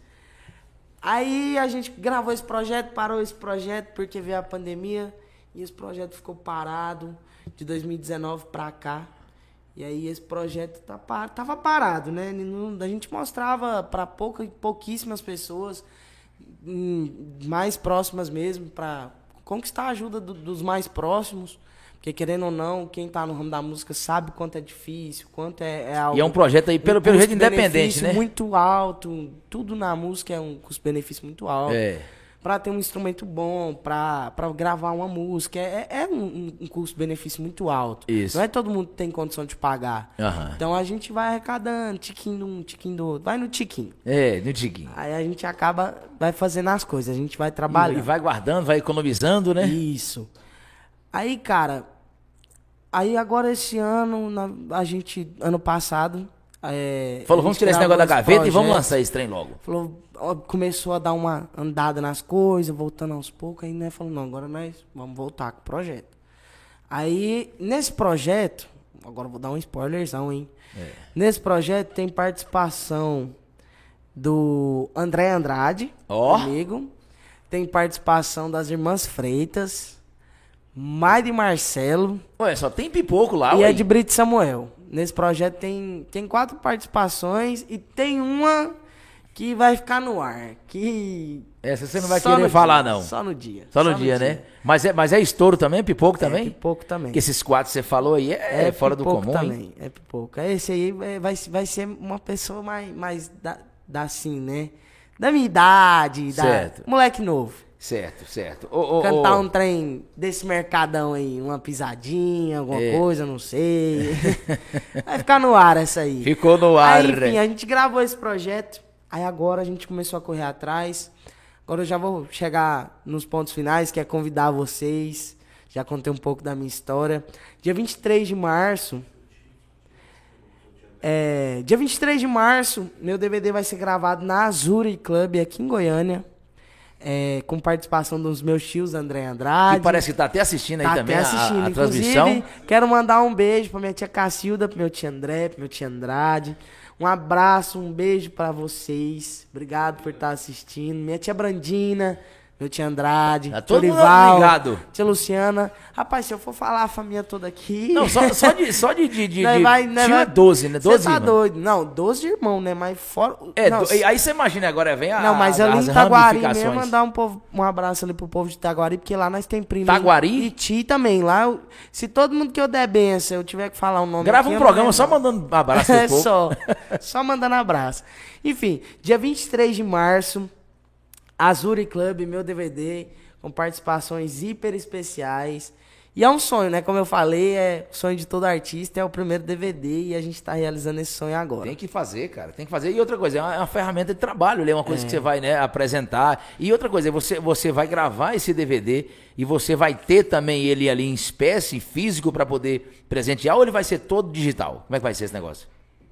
Aí a gente gravou esse projeto, parou esse projeto porque veio a pandemia e esse projeto ficou parado de 2019 pra cá. E aí esse projeto tá, pa- tava parado, né? A gente mostrava pra pouca, pouquíssimas pessoas, mais próximas mesmo, pra conquistar a ajuda do- dos mais próximos. Porque querendo ou não, quem tá no ramo da música sabe quanto é difícil, quanto é, é algo E é um projeto aí, pelo, pelo jeito, independente, né? muito alto. Tudo na música é um custo-benefício muito alto. É. pra ter um instrumento bom, pra, pra gravar uma música. É, é um, um custo-benefício muito alto. Isso. Não é todo mundo que tem condição de pagar. Aham. Então a gente vai arrecadando, tiquinho de um, tiquinho do outro. Vai no tiquinho. É, no Tiguinho. Aí a gente acaba, vai fazendo as coisas, a gente vai E trabalhando. vai guardando, vai economizando, né? Isso. Aí, cara, aí agora esse ano, na- a gente, ano passado. É, Falou, vamos tirar esse negócio da gaveta e vamos lançar esse trem logo. Falou, ó, começou a dar uma andada nas coisas, voltando aos poucos, aí né, falou, não, agora nós vamos voltar com o projeto. Aí, nesse projeto, agora eu vou dar um spoilerzão, hein? É. Nesse projeto tem participação do André Andrade, Ó. comigo. Tem participação das irmãs Freitas, Mari Marcelo Ué, só tem pipoco lá, e ué. é de Brito Samuel. Nesse projeto tem, tem quatro participações e tem uma que vai ficar no ar. Que. Essa você não vai só querer no falar, dia, não. Só no dia. Só no dia, né? Mas é, mas é estouro também? Pipoco também? É pipoco também. Porque esses quatro que você falou aí é, fora do comum, hein? também. É pipoco. Esse aí é- vai, vai ser uma pessoa mais, mais da, da assim, né? Da minha idade, da, Certo. moleque novo. Certo, certo. Ô, ô, Cantar ô, um trem desse mercadão aí, uma pisadinha, alguma É. coisa, não sei. Vai ficar no ar essa aí. Ficou no ar. Aí, enfim, a gente gravou esse projeto. Aí agora a gente começou a correr atrás. Agora eu já vou chegar nos pontos finais, que é convidar vocês. Já contei um pouco da minha história. Dia 23 de março. É, dia 23 de março, meu DVD vai ser gravado na Azuri Club aqui em Goiânia. É, com participação dos meus tios André Andrade. Que parece que tá até assistindo aí Tá também até a- assistindo. a, Inclusive, transmissão. quero mandar um beijo pra minha tia Cacilda, pro meu tio André, pro meu tio Andrade. Um abraço, um beijo pra vocês. Obrigado por estar assistindo. Minha tia Brandina, meu tio Andrade, Tá tio todo mundo Orival, ligado. tia Luciana. Rapaz, se eu for falar a família toda aqui... Não, só, só de, só de, de, de, vai- nós tio vai- é 12, né? Cê 12 tá irmãos. doido. Não, 12 irmãos, né? Mas fora... É, não, do- aí você imagina, agora vem a, não, mas ali em Taguari mesmo, mandar um, povo, um abraço ali pro povo de Taguari, porque lá nós tem primo. Taguari? E Ti também. Lá, eu- se todo mundo que eu der benção, eu tiver que falar um nome Grava aqui, um programa só mandando abraço É só. Só mandando abraço. Enfim, dia 23 de março, Azuri Club, meu DVD, com participações hiper especiais. E é um sonho, né? Como eu falei, é o sonho de todo artista, é o primeiro DVD e a gente tá realizando esse sonho agora. Tem que fazer, cara. Tem que fazer. E outra coisa, é uma, é uma ferramenta de trabalho, é uma coisa que você vai né, apresentar. E outra coisa, você, você vai gravar esse DVD e você vai ter também ele ali em espécie, físico, para poder presentear, ou ele vai ser todo digital? Como é que vai ser esse negócio?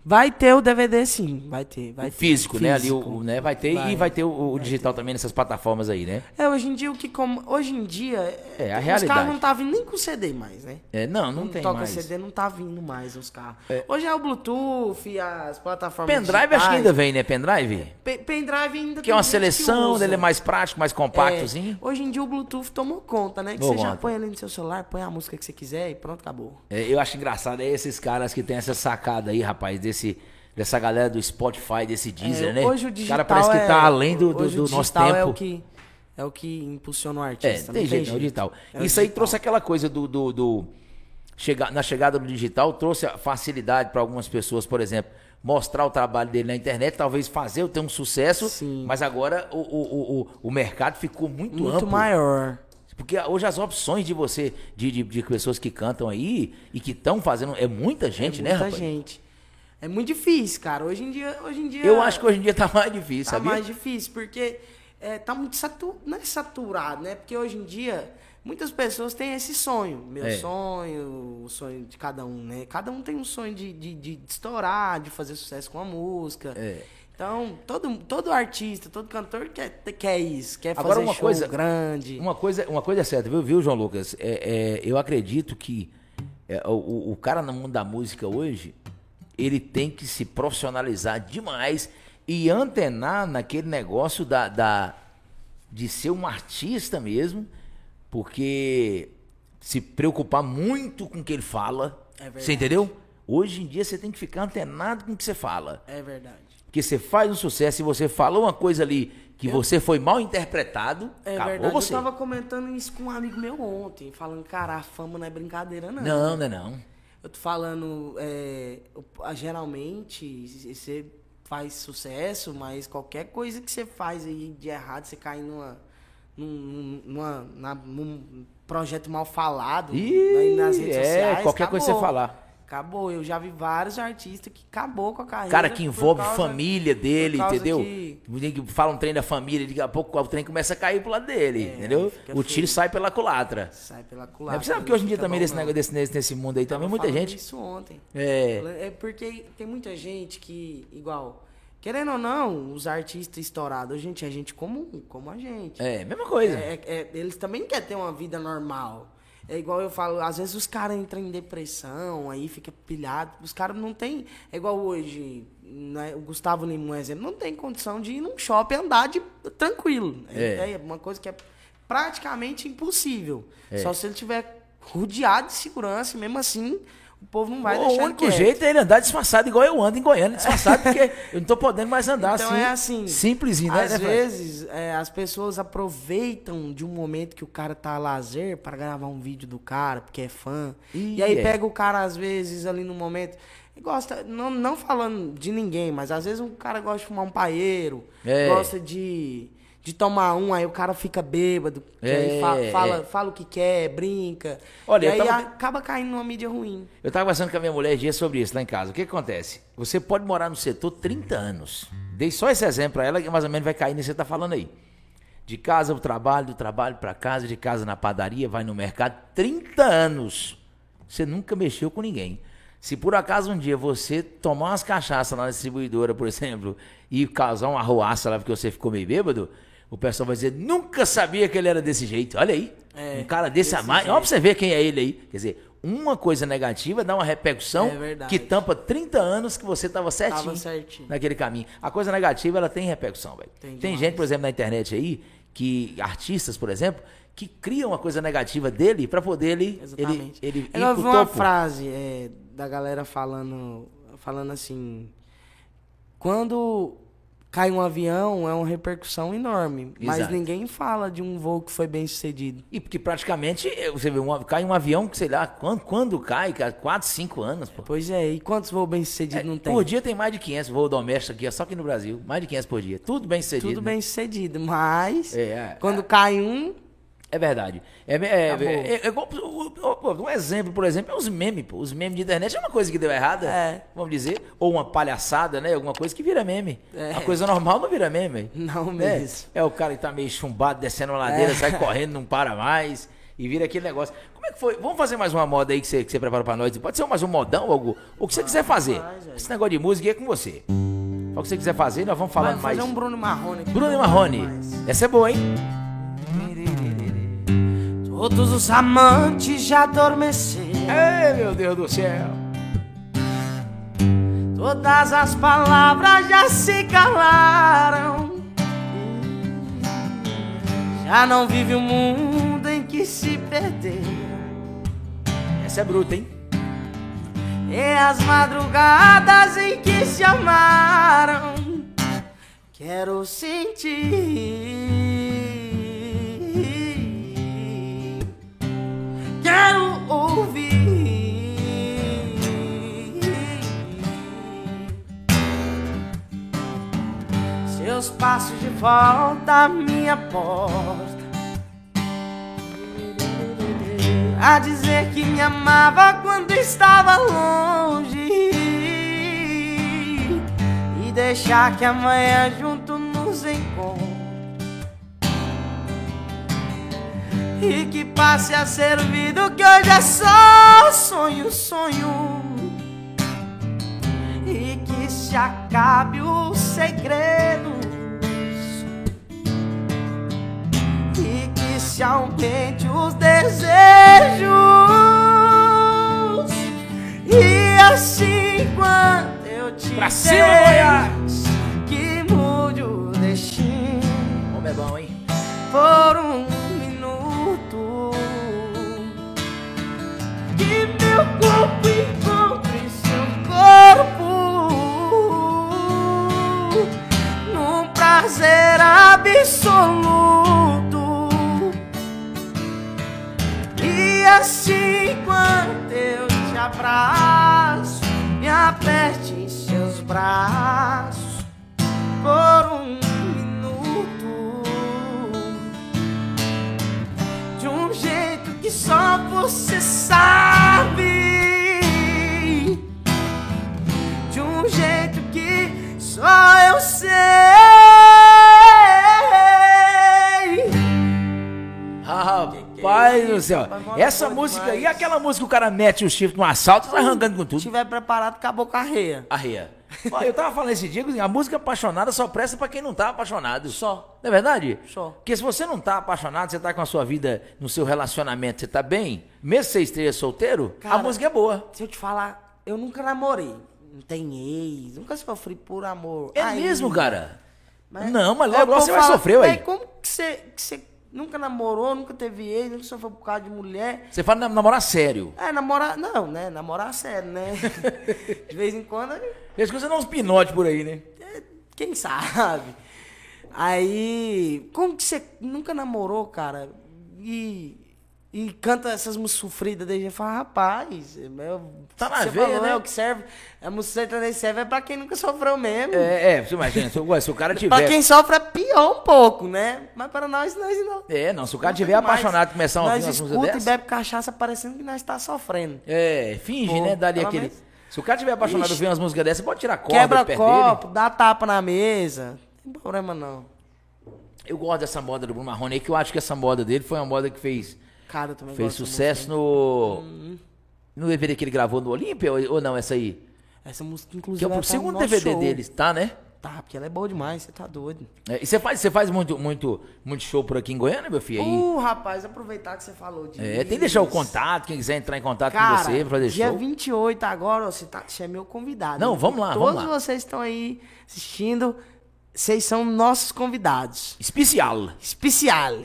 Vai ter o DVD sim, vai ter. Vai O ter. físico, né? Ali o, né? Vai ter Vai. e vai ter o, digital também nessas plataformas aí, né? É, hoje em dia o que como. Hoje em dia. É, a Os realidade. carros não tá vindo nem com CD mais, né? É, não, não tem toca mais. CD, não tá vindo mais os carros. Hoje é o Bluetooth, as plataformas. Pendrive acho que digitais. ainda vem, né? Pendrive? Pe- Pendrive ainda Que é uma seleção, ele é mais prático, mais compactozinho. É, hoje em dia o Bluetooth tomou conta, né? Que Tomou você já conta. põe ali no seu celular, põe a música que você quiser e pronto, acabou. É, eu acho engraçado é esses caras que tem essa sacada aí, rapaz, desse, dessa galera do Spotify, desse Deezer, É, né? Hoje o digital cara parece que é- tá além do, do, do o nosso digital tempo. É o que, é o que impulsiona o É, artista. tem jeito, é o digital. É o Isso aí digital. trouxe aquela coisa do. do, do- chega, na chegada do digital, trouxe a facilidade para algumas pessoas, por exemplo, mostrar o trabalho dele na internet, talvez fazer ter um sucesso, Sim. mas agora o, o, o, o- o mercado ficou muito, Muito amplo. maior. Porque hoje as opções de você, de, de, de pessoas que cantam aí e que estão fazendo, é muita gente, é né, muita gente. É muito difícil, cara. Hoje em dia. Hoje em dia Eu acho que hoje em dia tá mais difícil, tá sabia? mais difícil, porque é, tá muito saturado, não é saturado, né? Porque hoje em dia muitas pessoas têm esse sonho. Meu É. sonho, o sonho de cada um, né? Cada um tem um sonho de, de, de estourar, de fazer sucesso com a música. É. Então, todo, todo artista, todo cantor quer, quer isso, quer Agora, fazer uma show coisa- grande. Uma coisa, uma coisa é certa, viu, viu João Lucas? É, é, eu acredito que é, o- o, o cara no mundo da música hoje, ele tem que se profissionalizar demais e antenar naquele negócio da, da- de ser um artista mesmo, porque se preocupar muito com o que ele fala. É verdade. você entendeu? Hoje em dia você tem que ficar antenado com o que você fala. É verdade. Porque você faz um sucesso e você falou uma coisa ali que você foi mal interpretado, É acabou verdade. você. Eu tava comentando isso com um amigo meu ontem, falando, cara, a fama não é brincadeira, não. Não, não é não. Eu tô falando, é, geralmente você faz sucesso, mas qualquer coisa que você faz aí de errado, você cai numa, num, numa, na- num projeto mal falado Ih, aí nas redes é, sociais. qualquer coisa que você falar. Acabou. Eu já vi vários artistas que acabou com a carreira. Cara que envolve causa- família dele, entendeu? que- que Fala um trem da família, daqui a pouco o trem começa a cair pro lado dele, entendeu? É, fica O feio. tiro sai pela culatra. Sai pela É culatra. porque, porque hoje em dia também nesse, negócio, desse, nesse, nesse mundo aí também, Tava muita gente. isso ontem. É. É porque tem muita gente que, igual, querendo ou não, os artistas estourados, gente, é gente comum, como a gente. É, mesma coisa. É, é, eles também querem ter uma vida normal. É igual eu falo, às vezes os caras entram em depressão, aí fica pilhado. Os caras não tem. É igual hoje, né, o Gustavo Lima, um exemplo, não tem condição de ir num shopping e andar de, tranquilo. É. É. é uma coisa que é praticamente impossível. É. Só se ele tiver rodeado de segurança, e mesmo assim, o povo não vai o deixar ele único quieto. jeito é ele andar disfarçado, igual eu ando em Goiânia, disfarçado, porque eu não tô podendo mais andar Então assim. é assim. Simplesinho, né? Às né, vezes é, as pessoas aproveitam de um momento que o cara tá a lazer para gravar um vídeo do cara, porque é fã. Ih, e aí é. pega o cara, às vezes, ali no momento. e Gosta, não, não falando de ninguém, mas às vezes o cara gosta de fumar um paeiro, É. gosta de, de tomar um, aí o cara fica bêbado, É, fa- fala, é. fala o que quer, brinca. Olha, e aí tava- acaba caindo numa mídia ruim. Eu tava conversando com a minha mulher dias sobre isso lá em casa. O que, que acontece? Você pode morar no setor 30 anos. Dei só esse exemplo pra ela que mais ou menos vai cair nisso que você tá falando aí. De casa pro trabalho, do trabalho pra casa, de casa na padaria, vai no mercado. 30 anos. Você nunca mexeu com ninguém. Se por acaso um dia você tomar umas cachaças na distribuidora, por exemplo, e causar uma arruaça lá porque você ficou meio bêbado, o pessoal vai dizer, nunca sabia que ele era desse jeito. Olha aí. É, um cara desse a desse mais. Olha pra você ver quem é ele aí. Quer dizer, uma coisa negativa dá uma repercussão É que tampa 30 anos que você tava certinho, Tava certinho. naquele caminho. A coisa negativa, ela tem repercussão, velho. Tem Tem, gente, por exemplo, na internet aí, que artistas, por exemplo, que criam uma coisa negativa dele pra poder ele, ele, Exatamente. ele eu ir vi uma topo. frase é, da galera falando, falando assim: quando cai um avião é uma repercussão enorme, mas Exato. ninguém fala de um voo que foi bem sucedido. E porque praticamente, eh, você vê, um, cai um avião que, sei lá, quando, quando cai, cara, 4, 5 anos, pô. Pois é, e quantos voos bem sucedidos É, não tem? Por dia tem mais de 500 voo doméstico aqui, só aqui no Brasil. Mais de 500 por dia. Tudo bem sucedido. Tudo né? bem sucedido, mas É, é. quando cai um, É verdade. É, é, é, é, é um exemplo, por exemplo, é os memes, pô. Os memes de internet é uma coisa que deu errada, É. vamos dizer. Ou uma palhaçada, né? Alguma coisa que vira meme. É. Uma coisa normal não vira meme. Não É, mesmo. é o cara que tá meio chumbado, descendo uma ladeira, sai correndo, não para mais. E vira aquele negócio. Como é que foi? Vamos fazer mais uma moda aí que você, que você preparou pra nós? Pode ser mais um modão, algo, o que você quiser fazer. Esse negócio de música é com você. O que você quiser fazer, nós vamos falando mais. fazer um Bruno Marrone. Bruno Marrone. Essa é boa, hein? Todos os amantes já adormeceram. Ei, meu Deus do céu. Todas as palavras já se calaram. Já não vive o mundo em que se perderam. Essa é bruta, hein? E as madrugadas em que se amaram. Quero sentir. Ouvir. Seus passos de volta à minha porta. A dizer que me amava quando estava longe E deixar que amanhã junto nos encontre E que passe a ser vida que hoje é só sonho, sonho E que se acabe os segredos e que se aumente os desejos e assim quando eu te Pra cima, Goiás! que mude o destino Como é bom, hein? por um meu corpo encontre seu corpo. Num prazer absoluto. E assim quando eu te abraço me aperte em seus braços por um minuto que só você sabe. De um jeito que só eu sei. Rapaz do céu. Essa coisa música e aquela música que o cara mete o chifre no assalto, tá arrancando com Se tudo. tiver preparado, acabou a carreira. Arreia. Ó, eu tava falando esse dia que a música apaixonada só presta pra quem não tá apaixonado. Só. Não é verdade? Só. Porque se você não tá apaixonado, você tá com a sua vida, no seu relacionamento, você tá bem, mesmo que você esteja solteiro, a Cara, música é boa. Se eu te falar, eu nunca namorei. Não tem ex, nunca sofri por amor. É Aí, mesmo, cara? mas- não, mas logo, povo você vai sofrer, "Véi, ué. como que você, que você nunca namorou, nunca teve ex, nunca sofreu por causa de mulher? Você fala nam- namorar sério. É, namorar, não, né? Namorar sério, né? de vez em quando, Eles coisas não uns pinote por aí, né? é, quem sabe? Aí, como que você nunca namorou, cara? E, e canta essas músicas sofridas, daí já fala, rapaz, é meu, Tá na você veia, falou, né? É o que serve, a música sertaneja serve é pra quem nunca sofreu mesmo. É, é, você imagina, se, se o cara tiver. Pra quem sofre é pior um pouco, né? Mas para nós, nós não. É, não, se o cara tiver mais. apaixonado começar a ouvir Nós umas músicas escuta e bebe cachaça parecendo que nós tá sofrendo. É, finge, Pô, né? Dali aquele. menos- Se o cara tiver apaixonado Ixi. ouvir umas músicas dessas, pode tirar corda Quebra copo, dele. dá tapa na mesa. Não tem problema não. Eu gosto dessa moda do Bruno Marrone aí, que eu acho que essa moda dele foi uma moda que fez, Cara, eu também fez sucesso no. No DVD que ele gravou no Olímpia, ou, não, essa aí? Essa música, Que inclusive, é o tá segundo DVD show. deles, tá, né? Tá, porque ela é boa demais, você tá doido. É, e você faz, você faz muito, muito, muito show por aqui em Goiânia, meu filho? Aí, Uh, rapaz, aproveitar que você falou disso. é, tem que deixar o contato, quem quiser entrar em contato Cara, com você pra fazer dia show. 28 agora, ó, você, tá, você é meu convidado. Não, hein? vamos lá, Todos vamos lá. vocês estão aí assistindo, vocês são nossos convidados. Especial. Especial.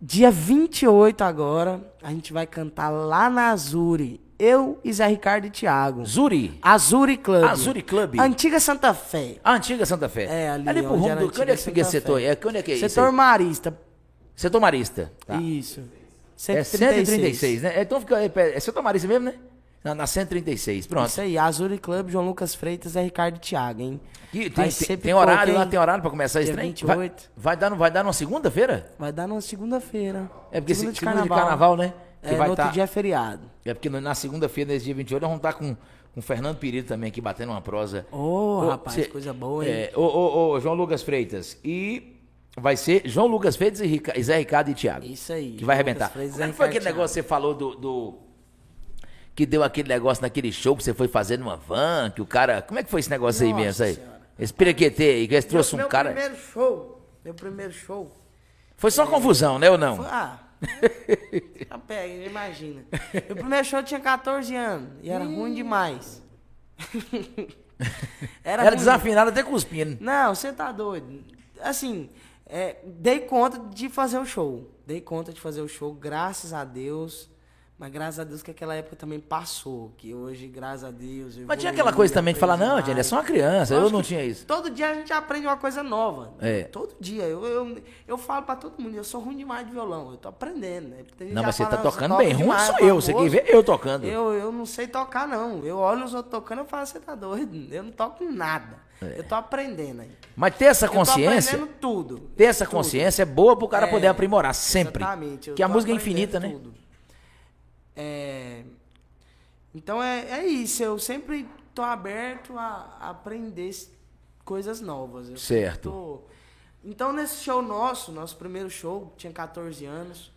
Dia 28 agora, a gente vai cantar lá na Azuri. Eu, e Zé Ricardo e Thiago. Zuri. Azuri Club. Azuri Club. Antiga Santa Fé. A antiga Santa Fé. É, ali, Ali pro rumo do. Onde é que fica esse setor? É, onde é que é isso? Setor aí? Marista. Setor Marista. Tá. Isso. É 136, né? Então fica. É, é setor Marista mesmo, né? Na, na 136. Pronto. Isso aí, Azuri Club, João Lucas Freitas, Zé Ricardo e Thiago, hein? E tem, tem, tem horário lá, tem horário pra começar esse trem? 28. Vai, vai, dar, vai dar numa segunda-feira? Vai dar numa segunda-feira. É porque segunda se- segunda de carnaval, né? Que É, vai no outro tá- dia é feriado. É porque na segunda-feira, nesse dia 28, nós vamos estar com, com o Fernando Pereira também aqui batendo uma prosa. Ô, Ô, rapaz, cê- coisa boa, hein? É, ô, ô, ô, João Lucas Freitas. E vai ser João Lucas Freitas e, Rica- e Zé Ricardo e Thiago. Isso aí. Que vai João arrebentar. Freitas, Como é que foi aquele negócio que você falou do, do- Que deu aquele negócio naquele show que você foi fazer numa van, que o cara. Como é que foi esse negócio aí Nossa mesmo? Aí? Senhora. Esse pirequetê aí, que eles Meu, trouxe um meu cara. primeiro show. Meu primeiro show. Foi só confusão, né ou não? Foi, ah. Já pega, imagina. Meu primeiro show eu tinha 14 anos. E era ruim demais. Era, ruim. desafinado até cuspindo. Não, você tá doido. Assim, é, dei conta de fazer o show. Dei conta de fazer o show, graças a Deus. Mas graças a Deus que aquela época também passou. Que hoje, graças a Deus. eu Mas tinha aquela coisa também de falar, não, gente, é só uma criança. Eu Lógico não tinha isso. Todo dia a gente aprende uma coisa nova. É. Todo dia. Eu, eu, eu falo pra todo mundo, eu sou ruim demais de violão. Eu tô aprendendo. Né? Não, mas você tá fala, tocando toca bem. Ruim sou fala, eu. Você quer "Moço, ver eu tocando. Eu, eu não sei tocar, não. Eu olho os outros tocando e falo, você tá doido. Eu não toco nada. Eu tô aprendendo aí. Mas ter essa Eu tô É. consciência. aprendendo tudo. Ter essa Tudo. consciência é boa pro cara É, poder aprimorar sempre. Exatamente. eu Que a música é infinita, né? É... Então é, é isso. Eu sempre tô aberto a, a aprender coisas novas. Eu Certo. tô- Então nesse show nosso, nosso primeiro show, tinha 14 anos.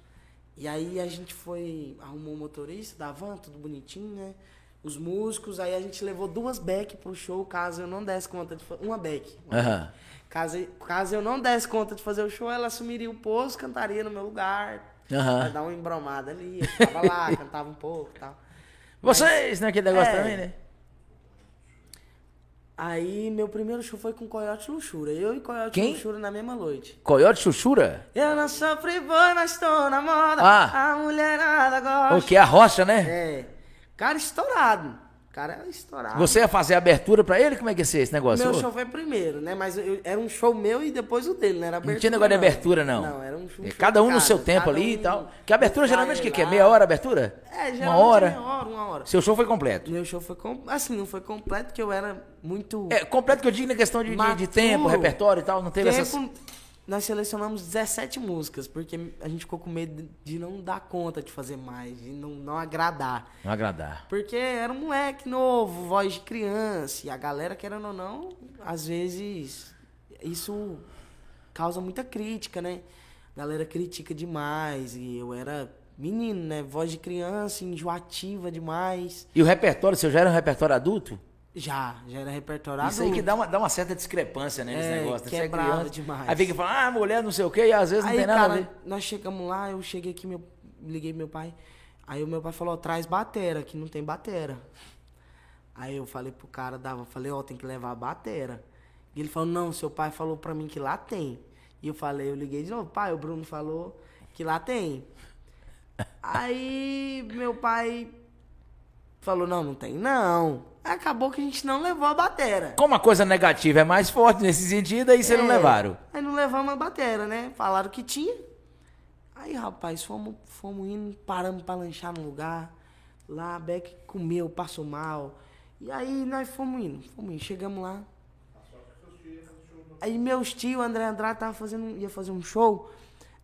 E aí a gente foi, arrumou um motorista da van, tudo bonitinho, né? Os músicos, aí a gente levou duas back pro show, caso eu não desse conta de fazer. Uma back. uma Aham. Caso, caso eu não desse conta de fazer o show, ela assumiria o posto, cantaria no meu lugar. Pra dar uma embromada ali. Eu ficava lá, cantava um pouco e tal. Vocês, né? Aquele negócio É. também, né? Aí meu primeiro show foi com Coyote Luxura. Eu e Coyote Quem? Luxura na mesma noite. Coyote Chuchura? Eu não sou frivoi, mas tô na moda. Ah. A mulherada gosta. O que é a rocha, né? É. Cara estourado. Cara estourado. Você ia fazer a abertura pra ele? Como é que ia ser esse negócio? Meu show foi primeiro, né? Mas eu- era um show meu e depois o dele, não era abertura. Não tinha negócio de abertura, não. Não, era um show. É, Cada um no seu tempo ali e um tal. Que a abertura geralmente o que, que é? Meia hora a abertura? É, geralmente Uma hora? Meia hora, uma hora. Seu show foi completo. Meu show foi com... assim, não foi completo, porque eu era muito É, completo que eu digo na questão de, de- de tempo, repertório e tal, não teve tempo. essas. Nós selecionamos 17 músicas, porque a gente ficou com medo de não dar conta de fazer mais, de não, não agradar. Não agradar. Porque era um moleque novo, voz de criança, e a galera, querendo ou não, às vezes isso causa muita crítica, né? A galera critica demais, e eu era menino, né? Voz de criança, enjoativa demais. E o repertório, seu já era um repertório adulto? Já, já era repertório Isso aí que dá uma, dá uma certa discrepância, né, nesse É, negócio. Você é quebrava criança. demais. Aí fica falando, ah, mulher não sei o quê, e às vezes não Aí, tem nada cara, a ver. nós chegamos lá, eu cheguei aqui, meu, liguei meu pai. Aí o meu pai falou, traz batera, que não tem batera. Aí eu falei pro cara, dava, falei, ó, tem que levar a batera. E ele falou, não, seu pai falou pra mim que lá tem. E eu falei, eu liguei de novo, pai, o Bruno falou que lá tem. Aí meu pai falou, não, não tem não. Acabou que a gente não levou a batera. Como a coisa negativa é mais forte nesse sentido, aí vocês não É, levaram. Aí não levamos a batera, né? Falaram que tinha. Aí, rapaz, fomos, fomos indo, paramos pra lanchar num lugar. Lá, a Beck comeu, passou mal. E aí nós fomos indo, fomos indo. Chegamos lá. Aí meus tios, André Andrade, tava fazendo, ia fazer um show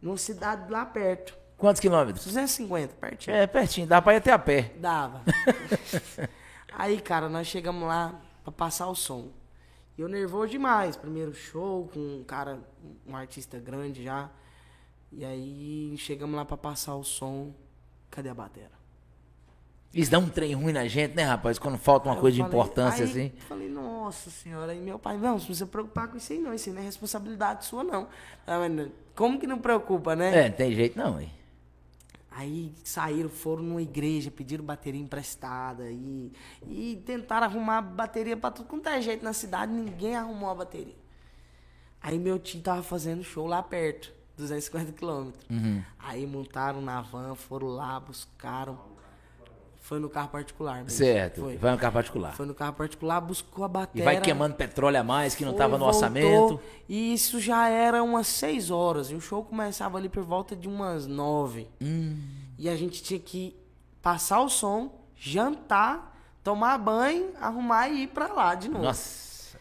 numa cidade lá perto. Quantos quilômetros? 250, pertinho. É, pertinho, dá pra ir até a pé. Dava. Aí, cara, nós chegamos lá pra passar o som. E eu nervoso demais. Primeiro show com um cara, um artista grande já. E aí chegamos lá pra passar o som. Cadê a batera? Isso dá um trem ruim na gente, né, rapaz? Quando falta uma eu coisa de falei- importância aí assim. eu Falei, nossa senhora. Aí meu pai, não, não precisa preocupar com isso aí não. Isso aí não é responsabilidade sua, não. Como que não preocupa, né? É, não tem jeito não, hein? Aí saíram, foram numa igreja, pediram bateria emprestada e, e tentaram arrumar bateria pra tudo quanto é jeito na cidade, ninguém arrumou a bateria. Aí meu tio tava fazendo show lá perto, 250 quilômetros. Uhum. Aí montaram na van, foram lá, buscaram. Foi no carro particular. mesmo. Certo. Foi. Vai no carro particular. Foi no carro particular, buscou a E bateria. vai queimando petróleo a mais que não Foi, tava no orçamento. E isso já era umas 6 horas. E o show começava ali por volta de umas 9. Hum. E a gente tinha que passar o som, jantar, tomar banho, arrumar e ir pra lá de novo. Nossa.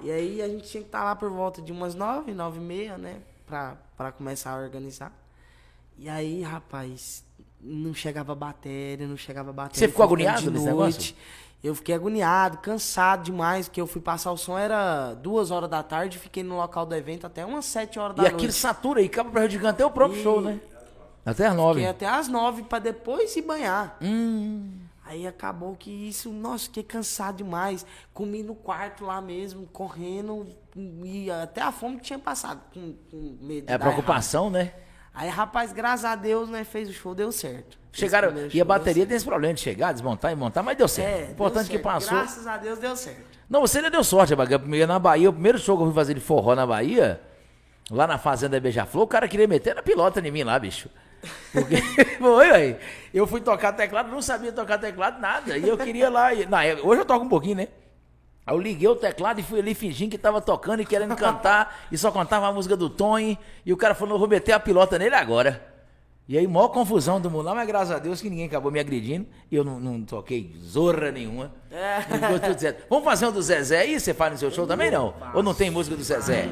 E aí a gente tinha que estar lá por volta de umas 9, 9 e meia, né? Pra, pra começar a organizar. E aí, rapaz, não chegava bateria, não chegava bateria. Você ficou agoniado de noite. Eu fiquei agoniado, cansado demais, porque eu fui passar o som, era duas horas da tarde, fiquei no local do evento até umas 7 horas da E noite. aquilo satura e acaba Janeiro até o próprio E- show, né? Até as nove. Fiquei até às nove pra depois se banhar. Hum. Aí acabou que isso, nossa, fiquei cansado demais. Comi no quarto lá mesmo, correndo, e até a fome tinha passado, com, com medo É preocupação, né? Aí, rapaz, graças a Deus, né, fez o show, deu certo. Chegaram. E a bateria tem esse problema de chegar, desmontar e montar, mas deu certo. É, Importante deu que certo. passou. Graças a Deus deu certo. Não, você ainda deu sorte. Primeiro na Bahia, o primeiro show que eu fui fazer de forró na Bahia, lá na Fazenda Beija-Flor, o cara queria meter na pilota em mim lá, bicho. Porque foi, aí. Eu fui tocar teclado, não sabia tocar teclado, nada. E eu queria lá. e- Na, época- hoje eu toco um pouquinho, né? Aí eu liguei o teclado e fui ali fingindo que tava tocando e querendo cantar, e só cantava a música do Tony. E o cara falou: eu vou meter a pilota nele agora. E aí, maior confusão do mundo lá, mas graças a Deus que ninguém acabou me agredindo. E eu não, não toquei zorra nenhuma. É. Ficou tudo certo. Vamos fazer um do Zezé aí? Você faz no seu show também não? Ou não tem música do Zezé?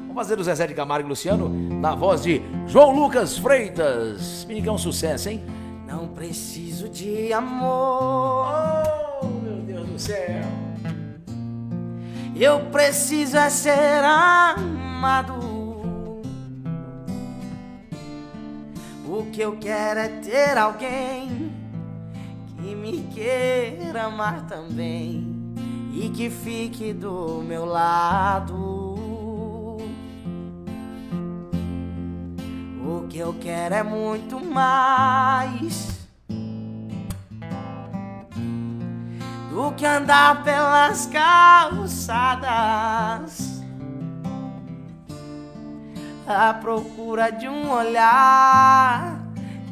Vamos fazer do Zezé de Camargo e Luciano na voz de João Lucas Freitas. É um sucesso, hein? Não preciso de amor, Oh, meu Deus do céu. Eu preciso é ser amado. O que eu quero é ter alguém que me queira amar também e que fique do meu lado. O que eu quero é muito mais do que andar pelas calçadas à procura de um olhar,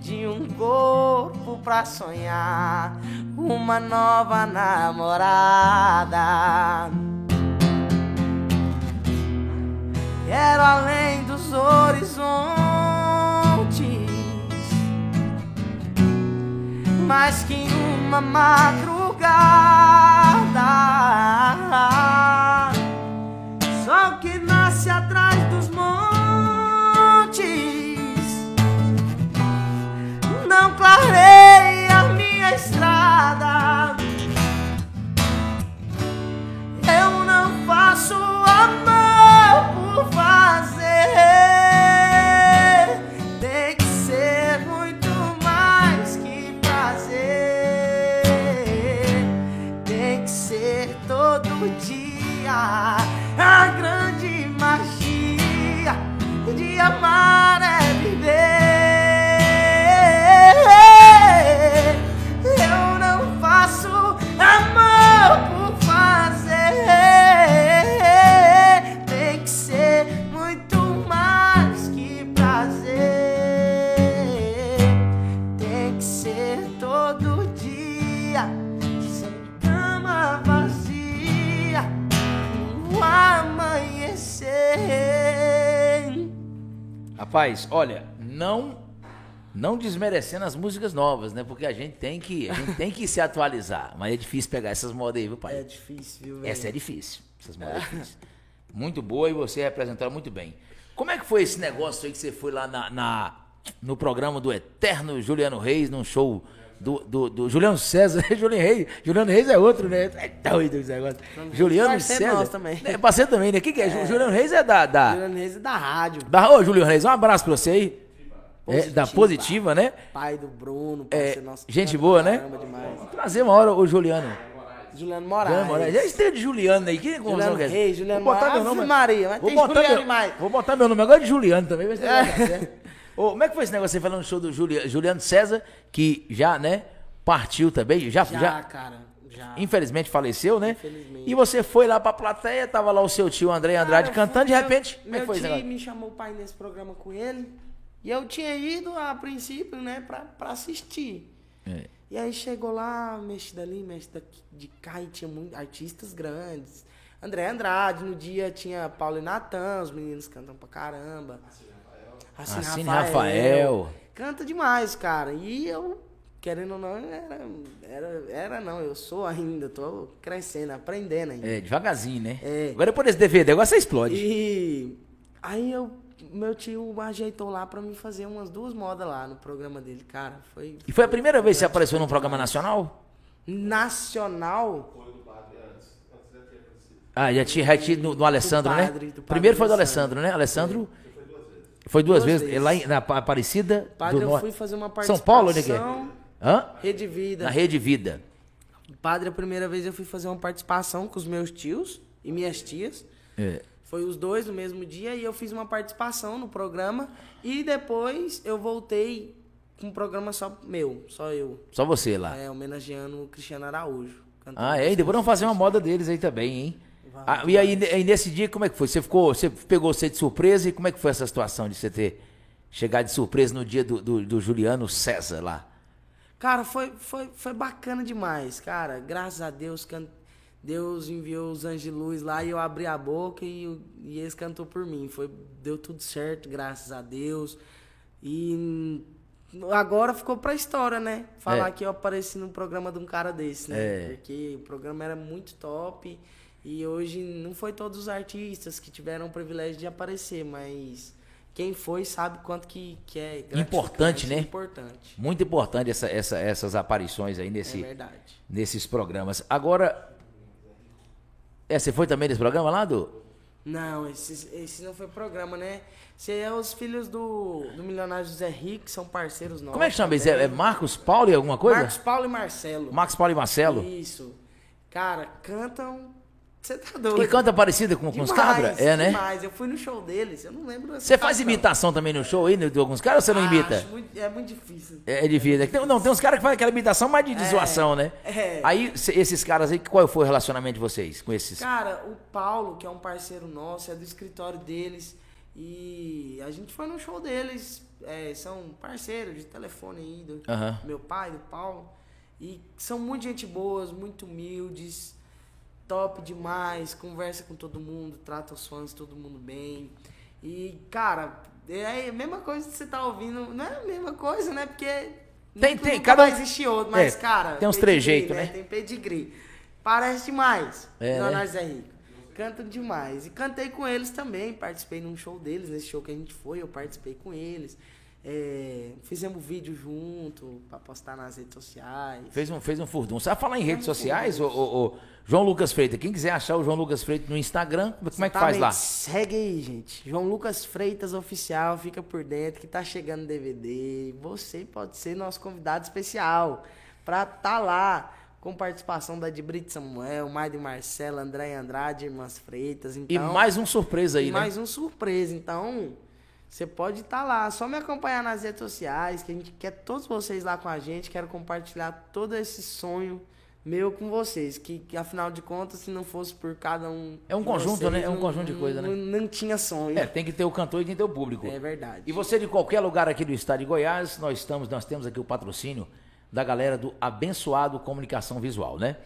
de um corpo pra sonhar, uma nova namorada. Quero além dos horizontes, mais que uma madrugada. Sol que nasce atrás dos montes, não clarei. Olha, não não desmerecendo as músicas novas, né? Porque a gente tem que, a gente tem que se atualizar. Mas é difícil pegar essas modas aí, viu, pai? É difícil, viu, velho? Essa é difícil. Essas modas é difícil. Muito boa e você representaram muito bem. Como é que foi esse negócio aí que você foi lá na, na- no programa do Eterno Juliano Reis, num show do, do, do Juliano César? Juliano Reis, Juliano Reis é outro, né? É doido esse negócio. Juliano parceiro César. também. É parceiro também, né? O que, que é? Juliano Reis é da. da, Juliano Reis é da rádio. da ô, Juliano Reis, um abraço pra você aí. É, da Positiva. né? Pai do Bruno, É, nosso. gente boa, né? Demais. Trazer uma hora o Juliano. Juliano Juliano Moraes. Moraes. Já esteve de Juliano aí. Que confusão Juliano que é? Reis, Juliano Vou botar Moraes. meu nome. Maria, mas vou botar Juliano meu, demais. Vou botar meu nome agora de Juliano também. Vai ser vai como é que foi esse negócio aí falando no show do Juliano, Juliano César, que já, né, partiu também, já, já, Já, cara. Já. infelizmente faleceu, né? Infelizmente. E você foi lá pra plateia, tava lá o seu tio André Andrade Cara, cantando, de meu- repente, como é Meu que foi esse tio me chamou pai nesse programa com ele. E eu tinha ido a princípio, né, pra, pra assistir. É. E aí chegou lá, mexe dali, mexe daqui, de cá, e tinha muitos artistas grandes. André Andrade, no dia tinha Paulo e Natan, os meninos cantam pra caramba. Assine Assine Rafael. Canta demais, cara. E eu, querendo ou não, era, era, era não, eu sou ainda, tô crescendo, aprendendo ainda. É, devagarzinho, né? É. Agora por esse DVD, agora você explode. E aí eu, meu tio ajeitou lá pra mim fazer umas duas modas lá no programa dele, cara. Foi E foi a primeira vez que você apareceu num programa nacional? nacional. Ah, já tinha, já tinha no, no Alessandro, padre, né? do padre Primeiro foi do Alessandro. Alessandro, né? Alessandro foi duas, Duas vezes, vezes. lá em- na Pa- Aparecida Padre, do eu Norte. fui fazer uma São participação. Paulo, onde que é? Hã? Rede Vida. Na Rede Vida. Padre, a primeira vez eu fui fazer uma participação com os meus tios e minhas tias. É. Foi os dois no mesmo dia e eu fiz uma participação no programa. E depois eu voltei com um programa só meu, só eu. Só você lá. É, homenageando o Cristiano Araújo. Ah, é? E depois vamos fazer uma moda deles aí também, hein? Ah, e aí, aí, nesse dia, como é que foi? Você ficou, você pegou você de surpresa e como é que foi essa situação de você ter chegado de surpresa no dia do, do, do Juliano César lá? Cara, foi, foi, foi bacana demais, cara. Graças a Deus, can... Deus enviou os anjos de luz lá e eu abri a boca e, e eles cantou por mim. Foi, deu tudo certo, graças a Deus. E agora ficou pra história, né? Falar É. que eu apareci num programa de um cara desse, né? É. Porque o programa era muito top e hoje não foi todos os artistas que tiveram o privilégio de aparecer, mas quem foi sabe quanto que, que é Importante, né? Importante. Muito importante essa, essa- essas aparições aí É nesse, verdade. nesses programas. Agora, é, você foi também nesse programa lá, do? Não, esse, esse não foi programa, né? Esse é os filhos do, do milionário José Rico, que são parceiros nossos. Como é que chama. É, é Marcos Paulo e alguma coisa? Marcos Paulo e Marcelo. Marcos Paulo e Marcelo? Isso. Cara, cantam. Você tá doido. E canta parecida com, com os cabras? É, né? Demais. Eu fui no show deles, eu não lembro. Você faz imitação também no show aí, de alguns caras, ou você não Ah, imita? muito- é muito difícil. É difícil. Tem- não, tem uns caras que fazem aquela imitação mais de, de É, zoação, né? é. Aí, esses caras aí, qual foi o relacionamento de vocês com esses? Cara, o Paulo, que é um parceiro nosso, é do escritório deles. E a gente foi no show deles. é, são parceiros de telefone aí, do meu pai, do Paulo. E são muito gente boas, muito humildes, top demais, conversa com todo mundo, trata os fãs, todo mundo bem. E, cara, é a mesma coisa que você tá ouvindo. Não é a mesma coisa, né? Porque. Tem- nunca- tem, cada existir outro, mas, É, cara. tem uns trejeitos, né? Tem pedigree. Parece demais. É, né? Leonardo Zé Rico. Canta demais. E cantei com eles também, participei num show deles, nesse show que a gente foi, eu participei com eles. É, fizemos vídeo junto pra postar nas redes sociais. Fez um, fez um furdum. Sabe falar em redes sociais, ô, ô, ô, João Lucas Freitas? Quem quiser achar o João Lucas Freitas no Instagram, como é que faz lá? Exatamente. Segue aí, gente. João Lucas Freitas Oficial, fica por dentro que tá chegando DVD. Você pode ser nosso convidado especial pra tá lá com participação da de Brito Samuel, Maide Marcela, André Andrade, Irmãs Freitas. E Então, mais um surpresa aí, e né? mais um surpresa. Então, Você pode estar lá, só me acompanhar nas redes sociais, que a gente quer todos vocês lá com a gente, quero compartilhar todo esse sonho meu com vocês, que, que afinal de contas, se não fosse por cada um. É um conjunto, vocês, né? É um não- conjunto de coisa, né? Não, não tinha sonho. É, tem que ter o cantor e tem que ter o público. É verdade. E você de qualquer lugar aqui do estado de Goiás, nós estamos, nós temos aqui o patrocínio da galera do Abençoado Comunicação Visual, né?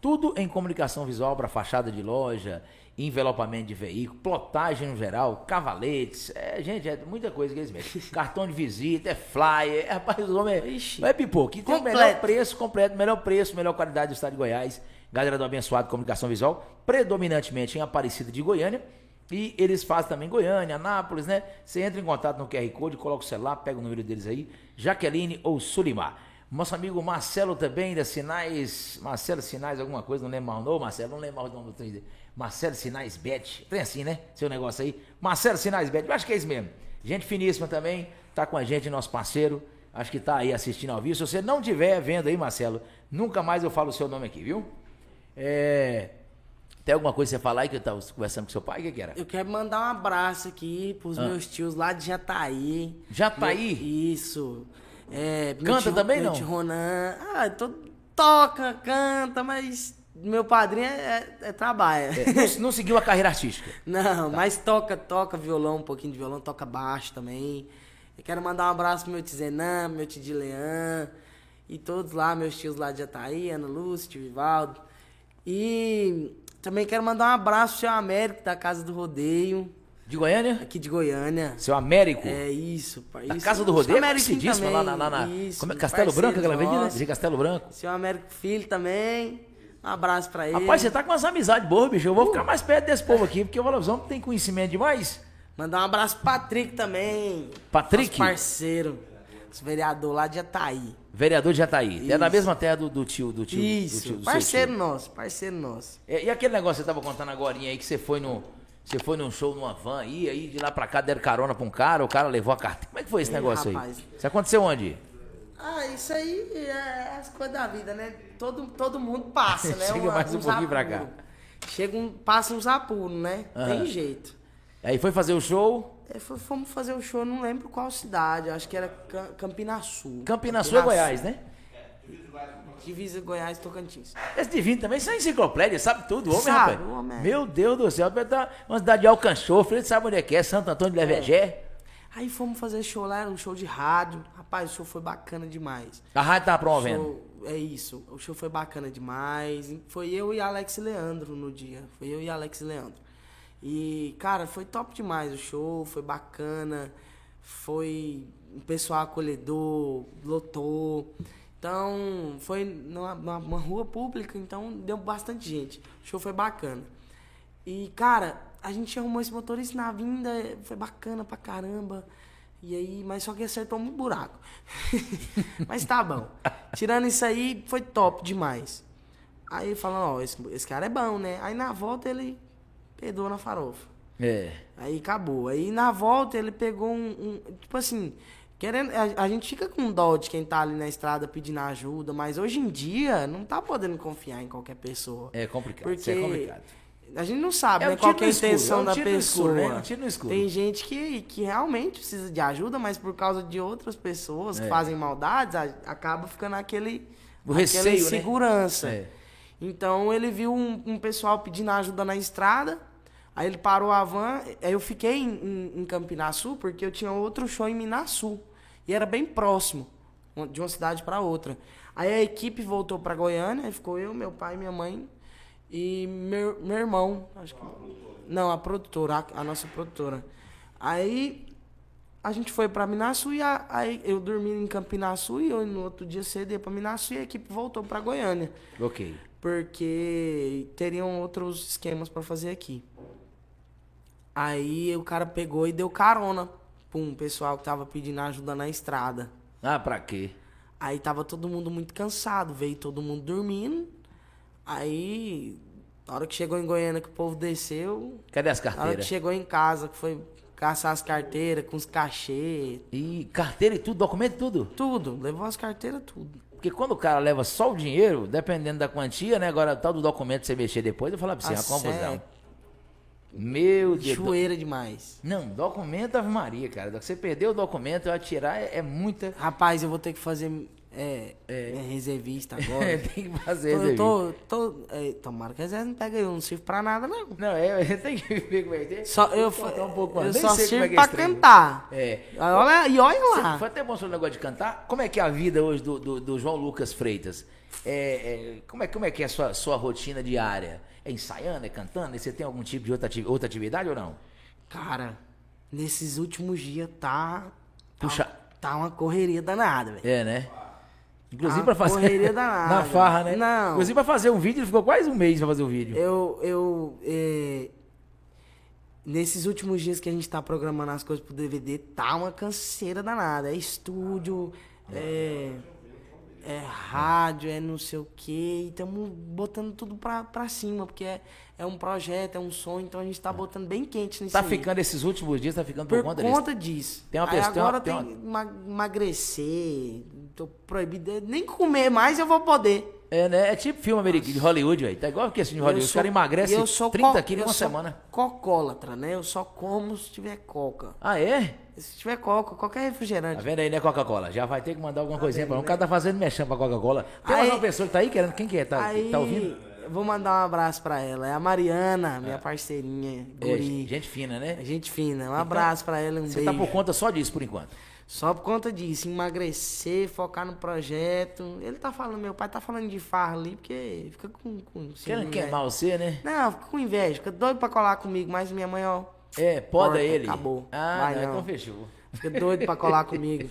Tudo em comunicação visual para fachada de loja, envelopamento de veículo, plotagem no geral, cavaletes, é, gente, é muita coisa que eles metem. Cartão de visita, é flyer, é, rapaz, o homem é, Ixi. é pipoca. E tem o Completo. melhor preço completo, melhor preço, melhor qualidade do estado de Goiás. Galera do Abençoado Comunicação Visual, predominantemente em Aparecida de Goiânia. E eles fazem também Goiânia, Anápolis, né? Você entra em contato no QR Code, coloca o celular, pega o número deles aí, Jaqueline ou Sulimar. Nosso amigo Marcelo também, da Sinais. Marcelo Sinais, alguma coisa, não lembro mais o nome, Marcelo, não lembro mais o nome do trem dele. Marcelo Sinais Bet. Tem assim, né? Seu negócio aí. Marcelo Sinais Bet, eu acho que é isso mesmo. Gente finíssima também, tá com a gente, nosso parceiro. Acho que tá aí assistindo ao vivo. Se você não tiver vendo aí, Marcelo, nunca mais eu falo o seu nome aqui, viu? É. Tem alguma coisa pra você falar aí que eu tava conversando com seu pai? O que, que era? Eu quero mandar um abraço aqui pros Ah. meus tios lá de Jataí. Jataí? Meu- Isso. É, Canta tio- também, não? Ronan. Ah, to- toca, canta, mas meu padrinho é, é- é trabalha. É, não, não seguiu a carreira artística. Não, mas toca, toca violão, um pouquinho de violão, toca baixo também. Eu quero mandar um abraço pro meu tio Zenan, meu tio Dilean e todos lá, meus tios lá de Jataí, Ana Lúcia, tio Vivaldo. E também quero mandar um abraço pro seu Américo, da Casa do Rodeio, De Goiânia? aqui de Goiânia. Seu Américo? É isso, pai. Da isso. Casa do Rodeio, é Américo conhecidíssima lá na, lá na Isso, como é, Castelo Branco, aquela avenida? De Castelo Branco. Seu Américo Filho também. Um abraço pra ele. Rapaz, você tá com umas amizades boas, bicho. Eu vou ficar mais perto desse povo aqui, porque o Valozão tem conhecimento demais. Mandar um abraço pro Patrick também. Patrick? Nosso parceiro. Esse vereador lá de Jataí. Vereador de Jataí. É da mesma terra do, do tio, do tio. do Isso, tio- do parceiro tio. nosso, parceiro nosso. É, E, aquele negócio que você tava contando agora aí, que você foi no. Você foi num show numa van aí, aí de lá pra cá deram carona pra um cara, o cara levou a carteira. Como é que foi esse Ih, negócio rapaz. aí? Isso aconteceu onde? Ah, isso aí é as coisas da vida, né? Todo, todo mundo passa, né? Chega mais um uns pouquinho pra cá. Chega um, passa uns apuros, né? Aham. Tem jeito. Aí foi fazer o show. É, foi- fomos fazer o show, não lembro qual cidade, acho que era Cam- Campina Sul. Campina Sul é Goiás, né? Divisa Goiás Tocantins. Esse divino também, isso é enciclopédia, sabe tudo, homem, Sabe, rapaz. homem é. Meu Deus do céu, dar uma cidade de Alcanchofre, ele sabe onde é que é, Santo Antônio de Levegé. Aí fomos fazer show lá, era um show de rádio. Rapaz, o show foi bacana demais. A rádio tá promovendo. Show- é isso, o show foi bacana demais. Foi eu e Alex Leandro no dia. Foi eu e Alex Leandro. E, cara, foi top demais o show, foi bacana. Foi um pessoal acolhedor, lotou. Então, foi numa, numa- numa rua pública, então deu bastante gente. O show foi bacana. E, cara, a gente arrumou esse motorista na vinda, foi bacana pra caramba. E aí, mas só que acertou um buraco. mas tá bom. Tirando isso aí, foi top demais. Aí falando, ó, esse, esse cara é bom, né? Aí na volta ele pedou na farofa. É. Aí acabou. Aí na volta ele pegou um. um- tipo assim, querendo. A, a gente fica com dó de quem tá ali na estrada pedindo ajuda, mas hoje em dia não tá podendo confiar em qualquer pessoa. É complicado, Porque isso é complicado. A gente não sabe É né, qual é a intenção é da escuro, pessoa. né? É escuro. Tem gente que, que realmente precisa de ajuda, mas por causa de outras pessoas que É. fazem maldades, acaba ficando aquele. O aquela receio, né? insegurança. É. Então ele viu um, um pessoal pedindo ajuda na estrada. Aí ele parou a van. Aí eu fiquei em, em, em Campinaçu porque eu tinha outro show em Minasul. E era bem próximo, de uma cidade para outra. Aí a equipe voltou para Goiânia, aí ficou eu, meu pai, minha mãe e meu, meu irmão. Acho que, não, a produtora, a, a nossa produtora. Aí a gente foi para Minasul e a- aí eu dormi em Campinaçu e eu no outro dia cedo ia para Minasul e a equipe voltou para Goiânia Ok. porque teriam outros esquemas pra fazer aqui. Aí o cara pegou e deu carona pra um pessoal que tava pedindo ajuda na estrada. Ah, pra quê? Aí tava todo mundo muito cansado, veio todo mundo dormindo. Aí, na hora que chegou em Goiânia que o povo desceu, Cadê as na hora que carteiras? chegou em casa, que foi caçar as carteiras com os cachê, E carteira e tudo, documento e tudo. tudo, levou as carteiras tudo. Porque quando o cara leva só o dinheiro, dependendo da quantia, né? Agora, tal do documento você mexer depois, eu falar pra você, é Ah, uma confusão. sério? Meu Deus. Chueira demais. Não, documento Ave Maria, cara. Você perdeu o documento, eu tirar é, é muita. Rapaz, eu vou ter que fazer é, é, reservista agora. tem que fazer eu tô, tô, é, tomara que Zé não pega eu, não sirvo pra nada, não. Não, é, tem que ver como é que é. Só, eu um pouco eu só como sirvo é é pra cantar. É. Olha, e olha lá. Foi até bom sobre o negócio de cantar. Como é que é a vida hoje do, do, do João Lucas Freitas? É, é, como, é, como é que é a sua, sua rotina diária? É ensaiando, é cantando? E Você tem algum tipo de outra, outra atividade ou não? Cara, nesses últimos dias tá. Tá, Puxa. tá uma correria danada, velho. É, né? Inclusive pra fazer. correria danada. Na farra, né? Não. Inclusive pra fazer um vídeo, ele ficou quase um mês pra fazer o vídeo. Eu. eu é, nesses últimos dias que a gente tá programando as coisas pro DVD, tá uma canseira danada. É estúdio, é. É rádio, é não sei o quê. E estamos botando tudo pra, pra cima, porque é, é um projeto, é um sonho, então a gente tá botando bem quente nisso Tá aí. ficando esses últimos dias, tá ficando por, Por conta, conta, disso. disso. Tem uma pessoa- agora tem tem, uma- emagrecer. Tô proibido. Nem comer mais eu vou poder. É, né? É tipo filme americano de Hollywood, velho. Tá igual que esse de Hollywood. Eu Os sou- caras emagrecem eu sou 30 co- quilos em uma sou semana. Cocólatra, né? Eu só como se tiver coca. Ah, é? Se tiver coca, qualquer Tá refrigerante. vendo aí, né, Coca-Cola? Já vai ter que mandar alguma coisinha pra um. O cara tá fazendo mexendo pra Coca-Cola. Tem mais Aí- uma pessoa que tá aí querendo. Quem que é? Tá, Aí, tá ouvindo? vou mandar um abraço pra ela. É a Mariana, minha parceirinha. É, Guri. gente fina, né? Gente fina. Um abraço pra ela, um Você beijo. tá por conta só disso por enquanto. Só por conta disso, emagrecer, focar no projeto. Ele tá falando, meu pai tá falando de farra ali, porque fica com. com Querendo queimar você, né? né? Não, fica com inveja, fica doido pra colar comigo, mas minha mãe, ó, É, poda Corta, ele. acabou. Ah, Vai não, não. então fechou. fica doido pra colar comigo.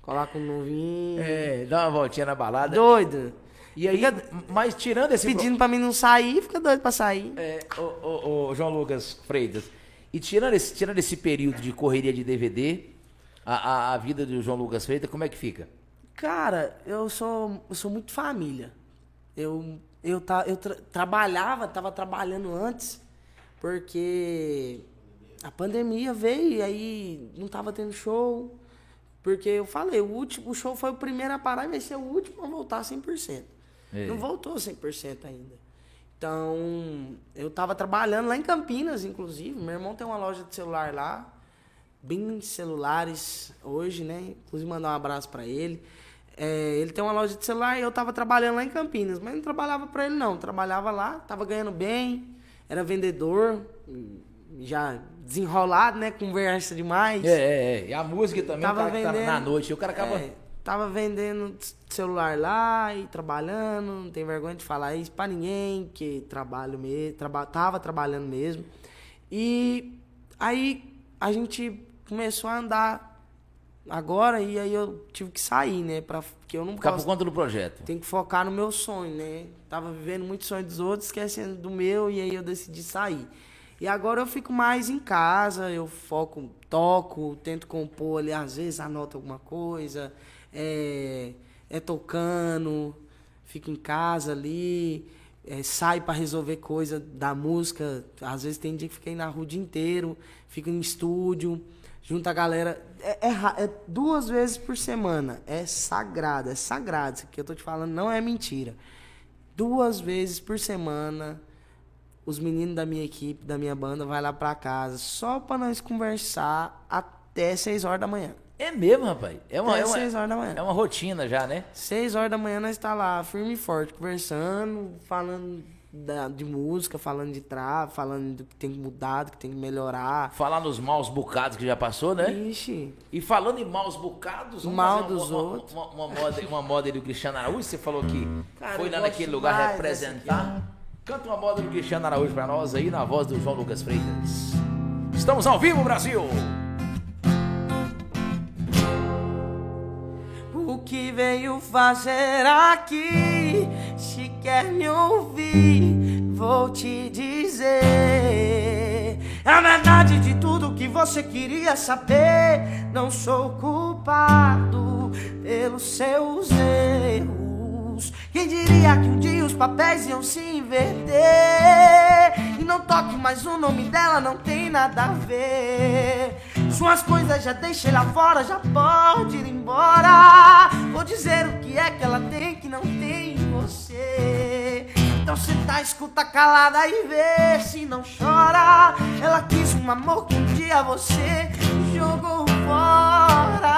Colar com um novinho. É, dá uma voltinha na balada. Doido. E aí, Fica mas tirando esse. pro- pedindo pra mim não sair, fica doido pra sair. É, ô, ô, ô, João Lucas Freitas. E tirando esse, tirando esse período de correria de DVD, a, a, a vida do João Lucas Freitas, como é que fica? Cara, eu sou, eu sou muito família. Eu, eu, tá, eu tra- trabalhava, tava trabalhando antes, porque a pandemia veio e aí não tava tendo show. Porque eu falei, o, último, o show foi o primeiro a parar e vai ser o último a voltar 100%. É. Não voltou 100% ainda. Então, eu tava trabalhando lá em Campinas, inclusive. Meu irmão tem uma loja de celular lá. Bem celulares hoje, né? Inclusive mandar um abraço pra ele. É, ele tem uma loja de celular e eu tava trabalhando lá em Campinas, mas não trabalhava pra ele não, trabalhava lá, tava ganhando bem, era vendedor, já desenrolado, né? Conversa demais. É, é, é. E a música também, Tava tá vendendo- na noite, o cara acaba. É, tava vendendo celular lá e trabalhando, não tem vergonha de falar isso pra ninguém, que trabalho mesmo, traba, tava trabalhando mesmo. E aí a gente começou a andar agora e aí eu tive que sair, né? Pra, porque eu não Ficar por posso. conta do projeto. Tem que focar no meu sonho, né? Tava vivendo muito sonho dos outros, esquecendo do meu, e aí eu decidi sair. E agora eu fico mais em casa, eu foco, toco, tento compor ali, às vezes anoto alguma coisa, é, é tocando, fico em casa ali, é, saio para resolver coisa da música. Às vezes tem dia que fiquei na rua o dia inteiro, fico em estúdio, junto a galera. É, é é duas vezes por semana. É sagrado, é sagrado. Isso que eu tô te falando não é mentira. Duas vezes por semana, os meninos da minha equipe, da minha banda, vai lá pra casa só pra nós conversar até 6 horas da manhã. É mesmo, rapaz. É uma, Até é uma, 6 horas da manhã. é uma rotina já, né? 6 horas da manhã nós tá lá, firme e forte, conversando, falando da- de música, falando de trave, falando do que tem que mudar, do que tem que melhorar. Falar nos maus bocados que já passou, né? Ixi, E falando em maus bocados, vamos Mal fazer uma, dos uma, outros. Uma, uma moda, uma moda aí do Cristiano Araújo, você falou que Cara, foi lá naquele lugar representar. Canta uma moda do Cristiano Araújo pra nós aí, na voz do João Lucas Freitas. Estamos ao vivo, Brasil! Que veio fazer aqui? Se quer me ouvir, vou te dizer. A verdade de tudo que você queria saber. Não sou culpado pelos seus erros. Quem diria que um dia os papéis iam se inverter? Não toque mais o nome dela, não tem nada a ver. Suas coisas já deixei lá fora, já pode ir embora. Vou dizer o que é que ela tem que não tem em você. Então senta, escuta calada e vê se não chora. Ela quis um amor que um dia você jogou fora.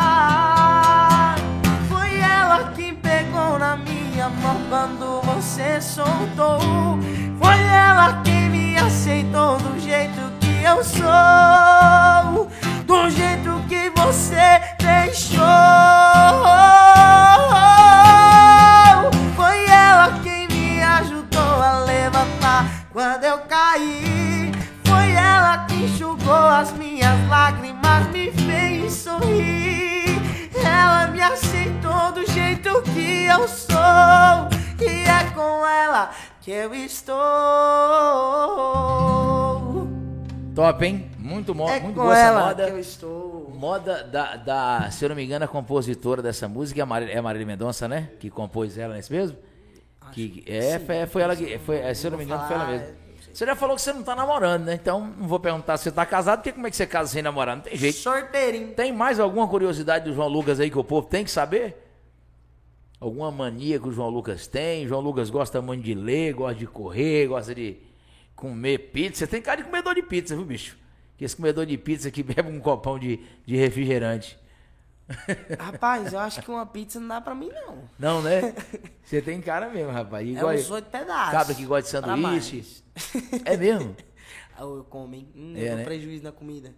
Foi ela que pegou na minha mão quando você soltou. Foi ela quem aceitou do jeito que eu sou. Do jeito que você deixou. Foi ela quem me ajudou a levantar quando eu caí. Foi ela que enxugou as minhas lágrimas, me fez sorrir. Ela me aceitou do jeito que eu sou. E é com ela que eu estou. Top, hein? Muito, mo É muito boa essa ela moda. que eu estou. Moda da, da, se eu não me engano, a compositora dessa música é a Marília, é a Marília Mendonça, né? Que compôs ela, não é isso mesmo? Que, é, foi, foi ela que. Foi, é, se eu não me engano, foi ela falar, mesmo. Você já falou que você não tá namorando, né? Então não vou perguntar se você tá casado, porque como é que você casa sem namorar? Não tem jeito. Sorteirinho. Tem mais alguma curiosidade do João Lucas aí que o povo tem que saber? Alguma mania que o João Lucas tem? O João Lucas gosta muito de ler, gosta de correr, gosta de comer pizza. Você tem cara de comedor de pizza, viu, bicho? Que esse comedor de pizza que bebe um copão de, de refrigerante. Rapaz, eu acho que uma pizza não dá pra mim, não. Não, né? Você tem cara mesmo, rapaz. É Igual uns oito pedaços. cabra que gosta de sanduíche. É mesmo? Ah, eu como, hein? Hum, É, eu né? prejuízo na comida.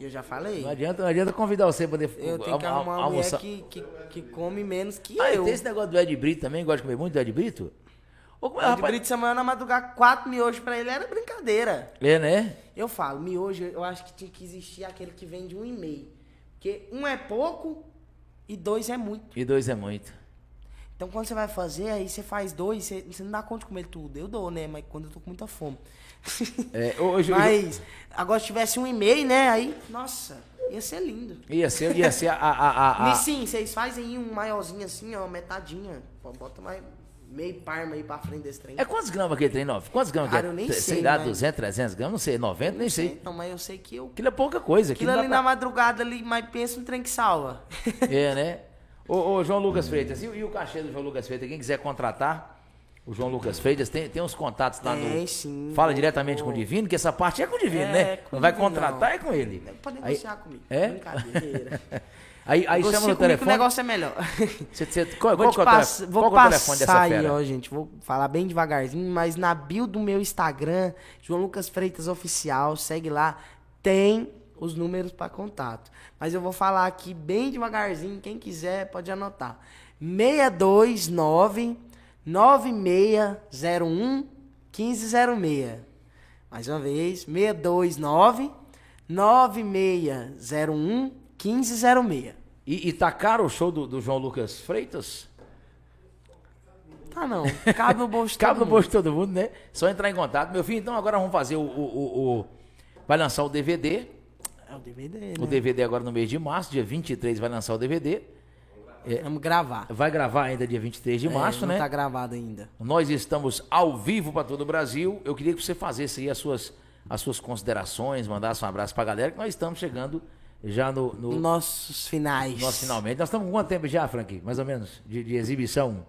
Eu já falei. Não adianta, não adianta convidar você pra poder Eu tenho que arrumar uma mulher que, que, que come menos que Ah, eu. tem esse negócio do Ed Brito também? Gosta de comer muito do Ed Brito? É, De rapaz? Brito Samuel na madrugada, quatro miojos pra ele era brincadeira. É, né? Eu falo, miojo, eu acho que tinha que existir aquele que vende um e meio. Porque um é pouco e dois é muito. E dois é muito. Então quando você vai fazer, aí você faz dois, você, você não dá conta de comer tudo. Eu dou, né? Mas quando eu tô com muita fome. É, hoje, Mas agora se tivesse um e meio, né? Aí, nossa, ia ser lindo. Ia ser, ia ser a. a, a, a- E sim, vocês fazem um maiorzinho assim, ó, metadinha. Pô, bota mais meio parma aí pra frente desse trem. É quantos gramas aquele trem, não? Quantos gramas Cara, que é? eu nem sei, sei, lá, mas- 200, 300 gramas? Não sei, 90, nem sei. Então, mas eu sei que eu. Aquilo é pouca coisa. Aquilo Aquilo ali dá na pra... madrugada ali, mas pensa no trem que salva. É, né? Ô, ô, João Lucas Freitas, e, o- e o cachê do João Lucas Freitas? Quem quiser contratar o João Lucas Freitas, tem, tem uns contatos lá Tem, no... sim. Fala diretamente com o Divino, que essa parte é com o Divino, É, né? Não vai contratar, não. é com ele. Pode Aí- negociar comigo. É? Brincadeira. Aí, aí chama no telefone. o negócio é melhor. Você, você, qual, Vou qual é pass- telefone, vou qual é o telefone dessa passar aí, fera? ó, gente. Vou falar bem devagarzinho, mas na bio do meu Instagram, João Lucas Freitas Oficial, segue lá, tem os números para contato. Mas eu vou falar aqui bem devagarzinho, quem quiser pode anotar. 629 9601 1506. Mais uma vez, 629 9601 1506. E, e tá caro o show do, do João Lucas Freitas? Tá não, cabe no bolso de Cabe todo no mundo. bolso de todo mundo, né? Só entrar em contato. Meu filho, então agora vamos fazer o. o, o- o- vai lançar o DVD. É o DVD, né? O DVD agora no mês de março, dia 23 vai lançar o DVD. Vamos gravar. Vai gravar ainda dia 23 de março, É, não né? tá gravado ainda. Nós estamos ao vivo para todo o Brasil. Eu queria que você fizesse aí as suas, as suas considerações, mandasse um abraço pra galera, que nós estamos chegando já no, no, Nossos finais. nosso finalmente. Nós estamos com quanto tempo já, Frank? Mais ou menos, de, de exibição?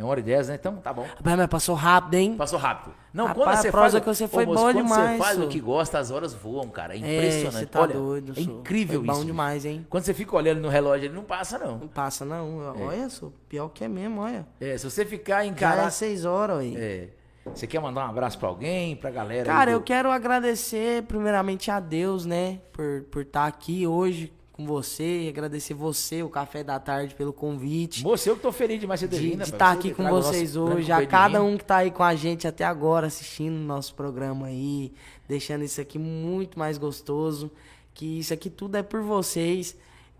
É uma hora e dez, né? Então tá bom. Rapaz, mas passou rápido, hein? Passou rápido. Não, Rapaz, quando você faz, que você Ô, foi moço, boa quando demais, você faz o que gosta, as horas voam, cara. É É, impressionante. você tá Olha, doido. é incrível Foi bom isso. demais, hein? Quando você fica olhando no relógio, ele não passa, não. Não passa, não. Olha, sou pior que é mesmo, olha. É, se você ficar Já encarar. é seis horas, aí. É, você quer mandar um abraço pra alguém, pra galera? Cara, do- eu quero agradecer primeiramente a Deus, né? Por por estar aqui hoje com você. Agradecer você, o Café da Tarde, pelo convite. Moço, eu que tô feliz demais de você ter de estar. Você aqui com vocês hoje, a cada um que tá aí com a gente até agora assistindo o nosso programa aí, deixando isso aqui muito mais gostoso, que isso aqui tudo é por vocês.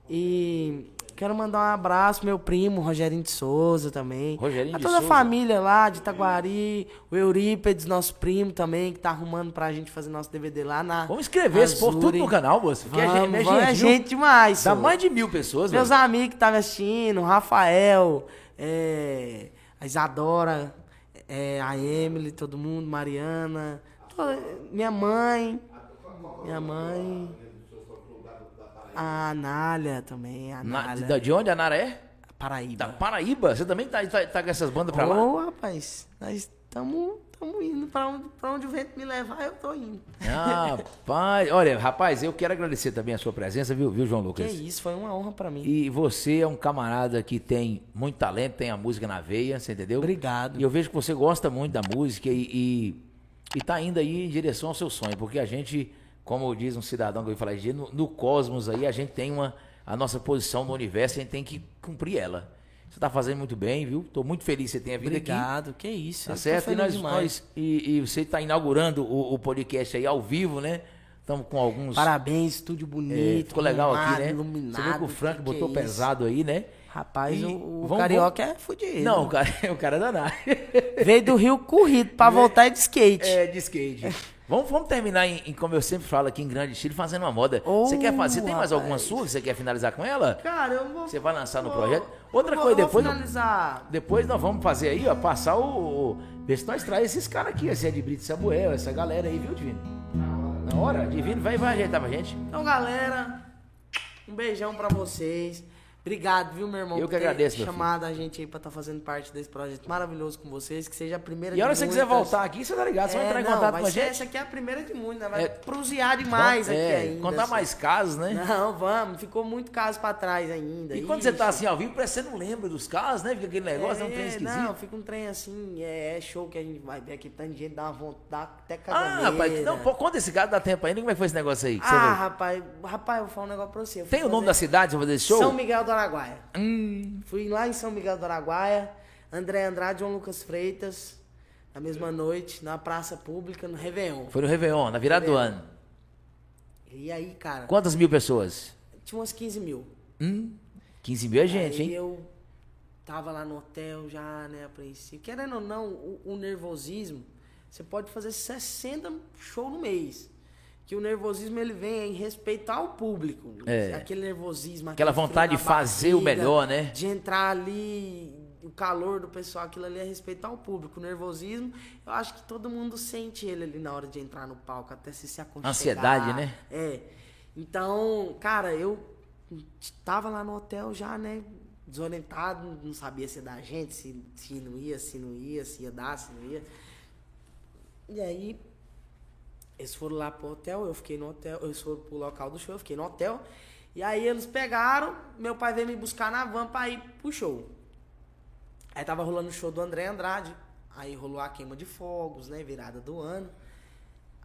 E quero mandar um abraço pro meu primo, Rogerinho de Souza também. Rogerinho a toda a família lá de Itaguari, o Eurípedes, nosso primo também, que tá arrumando pra gente fazer nosso DVD lá na Vamos inscrever esse povo tudo no canal, moço. Porque Vamos, é gente, vamos, é gente, demais. Dá mais de mil pessoas, Meus velho. amigos que estavam assistindo, o Rafael, é, a Isadora, é, a Emily, todo mundo, Mariana, toda- minha mãe, minha mãe, a Anália também, a Na- Anália, de, de onde a Nara é? Paraíba. Da Paraíba. Você também tá, tá, tá com essas bandas pra lá? Ô, rapaz, nós tamo, tamo indo. Pra onde, pra onde o vento me levar, eu tô indo. Ah, Rapaz, olha, rapaz, eu quero agradecer também a sua presença, viu, viu João Que Lucas? isso, foi uma honra pra mim. E você é um camarada que tem muito talento, tem a música na veia, você entendeu? Obrigado. E eu vejo que você gosta muito da música e, e, e tá indo aí em direção ao seu sonho, porque a gente, como diz um cidadão que eu de no, no cosmos aí, a gente tem uma a nossa posição no universo, a gente tem que cumprir ela. Você tá fazendo muito bem, viu? Tô muito feliz que você tenha vindo aqui. Obrigado, que isso. Tá certo? E, nós, nós- e, e você está inaugurando o, o podcast aí ao vivo, né? Estamos com alguns. Parabéns, estúdio é, bonito. ficou legal aqui, né? Iluminado, você viu que o Frank que botou que é pesado aí, né? Rapaz, E o, o vamos- carioca é fudido. Não, o cara, o cara é danado. Veio do Rio corrido pra voltar de skate. é, de skate. Vamos, vamos terminar, em, em, como eu sempre falo aqui em grande estilo, fazendo uma moda. Oh, você quer fazer? Tem mais alguma sua que você quer finalizar com ela? Cara, eu vou. Você vai lançar no projeto? Outra vou- coisa, depois. Vou finalizar. Depois nós vamos fazer aí, ó, passar o. o ver se nós traz esses caras aqui, esse Brito Samuel, essa galera aí, viu, Divino? Na hora, Divino vai, vai ajeitar pra gente. Então, galera, um beijão pra vocês. Obrigado, viu, meu irmão? Eu que ter agradeço, meu chamado a gente aí pra estar fazendo parte desse projeto maravilhoso com vocês. Que seja a primeira E a hora que de você quiser voltar aqui, você tá ligado, você vai É, entrar em não, contato vai com a gente. Essa aqui é a primeira de muitas, né? Vai É. prusear demais aqui é, ainda. Contar assim. mais casos, né? Não, vamos. Ficou muito caso pra trás ainda. E quando você tá Ixi. assim ao vivo, parece que você não lembra dos casos, né? Fica aquele negócio, é, um trem esquisito. Não, fica um trem assim, é, é show que a gente vai ver aqui, tanto de gente dá uma vontade, até ah, caganeira. rapaz, não, pô, conta esse caso, dá tempo ainda, como é que foi esse negócio aí? Ah, rapaz, rapaz, eu vou falar um negócio pra você. Tem o nome da cidade pra fazer esse show? São Miguel do Araguaia. Hum, Fui lá em São Miguel do Araguaia, André Andrade e João Lucas Freitas, na mesma noite, na praça pública, no Réveillon. foi no Réveillon, na virada do ano. E aí, cara, Quantas mil pessoas? tinha umas 15 mil. Hum, 15 mil é gente, aí hein? eu tava lá no hotel já, né, apreensivo. Querendo ou não, o, o nervosismo, você pode fazer 60 shows no mês. Que o nervosismo ele vem em respeitar o público. É. Aquele nervosismo, Aquela vontade de fazer o melhor, né? De entrar ali, o calor do pessoal, aquilo ali é respeitar o público. O nervosismo, eu acho que todo mundo sente ele ali na hora de entrar no palco, até se se aconchegar. Ansiedade, né? É. Então, cara, eu tava lá no hotel já, né? Desorientado, não sabia se ia dar gente, se, se não ia, se não ia, se ia dar, se não ia. E aí, eles foram lá pro hotel, eu fiquei no hotel, eles foram pro local do show, eu fiquei no hotel. E aí eles pegaram, meu pai veio me buscar na van pra ir pro show. Aí tava rolando o show do André Andrade. Aí rolou a queima de fogos, né? Virada do ano.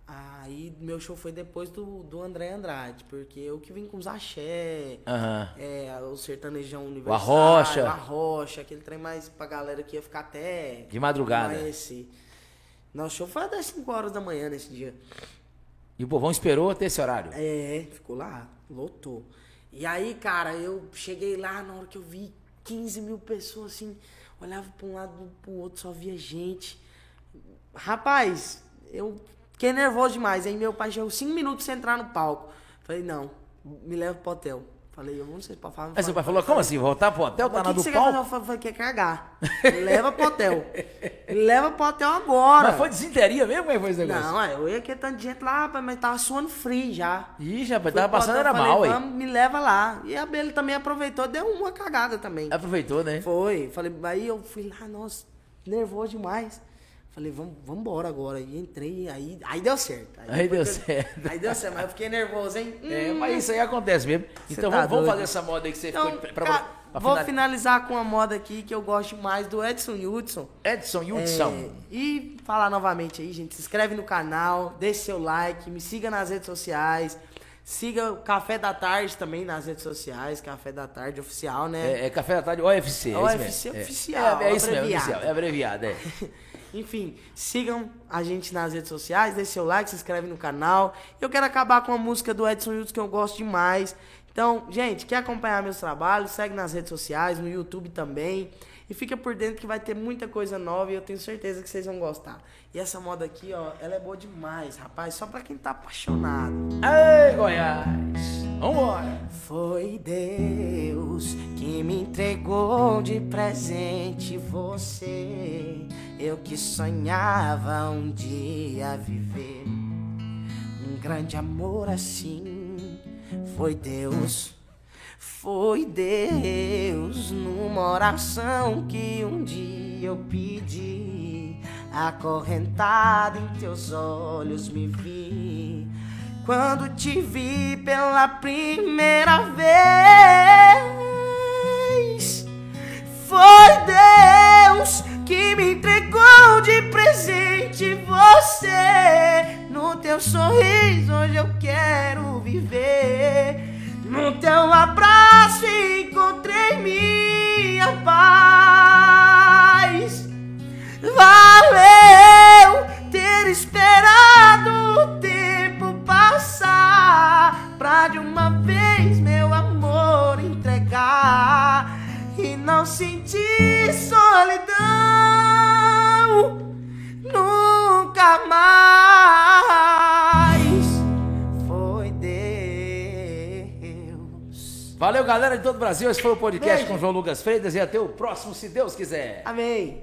Aí meu show foi depois do, do André Andrade, porque eu que vim com os axé, Aham. é, o sertanejão universal, Arrocha. o arrocha, aquele trem mais pra galera que ia ficar até De madrugada. Amanhecer. Nosso show foi até 5 horas da manhã nesse dia. E o povão esperou até esse horário. É, ficou lá, lotou. E aí, cara, eu cheguei lá na hora que eu vi 15 mil pessoas assim, olhava pra um lado pro outro, só via gente. Rapaz, eu fiquei nervoso demais. Aí meu pai chegou 5 minutos sem entrar no palco. Falei, não, me leva pro hotel. Falei, eu não sei se pode falar. Aí seu pai falou, como assim? Voltar pro hotel? Tá na do palco? Eu falei, quer cagar. Leva pro hotel. Leva pro hotel agora. Mas foi desinteria mesmo? Como foi esse negócio? Não, eu ia que tanto de gente lá, mas tava suando frio já. Ih, Fui tava passando hotel, era falei, mal aí. Vamos, me leva lá. E a Bela também aproveitou, deu uma cagada também. Aproveitou, né? Foi. Falei, aí eu fui lá, nossa, nervoso demais. Falei, vamos, vamos embora agora. E entrei, aí, aí deu certo. Aí deu depois que- certo. Aí deu certo, mas eu fiquei nervoso, hein? É, Hum. mas isso aí acontece mesmo. Então tá vamos, vamos fazer essa moda aí que você Então, ficou pra, cara, pra vou final- finalizar com uma moda aqui que eu gosto mais do Edson Hudson. Edson Hudson. É, e falar novamente aí, gente, se inscreve no canal, deixe seu like, me siga nas redes sociais. Siga o Café da Tarde também nas redes sociais, Café da Tarde oficial, né? É, é Café da Tarde OFC. é OFC. É. oficial, É, é isso mesmo, oficial. É abreviado, é. Enfim, sigam a gente nas redes sociais, deixe seu like, se inscreve no canal. Eu quero acabar com a música do Edson Hughes que eu gosto demais. Então, gente, quer acompanhar meus trabalhos? Segue nas redes sociais, no YouTube também. E fica por dentro que vai ter muita coisa nova e eu tenho certeza que vocês vão gostar. E essa moda aqui, ó, ela é boa demais, rapaz. Só pra quem tá apaixonado. Ei, Goiás! Vambora! Foi Deus que me entregou de presente você. Eu que sonhava um dia viver um grande amor assim. Foi Deus, foi Deus numa oração que um dia eu pedi. acorrentado em teus olhos me vi. Quando te vi pela primeira vez, foi Deus que me entregou de presente você. No teu sorriso hoje eu quero viver. No teu abraço encontrei minha paz. Valeu ter esperado o tempo passar pra de uma vez meu amor entregar e não sentir solidão nunca mais. Valeu, galera de todo o Brasil. Esse foi o podcast Beijo. com João Lucas Freitas e até o próximo, se Deus quiser. Amém.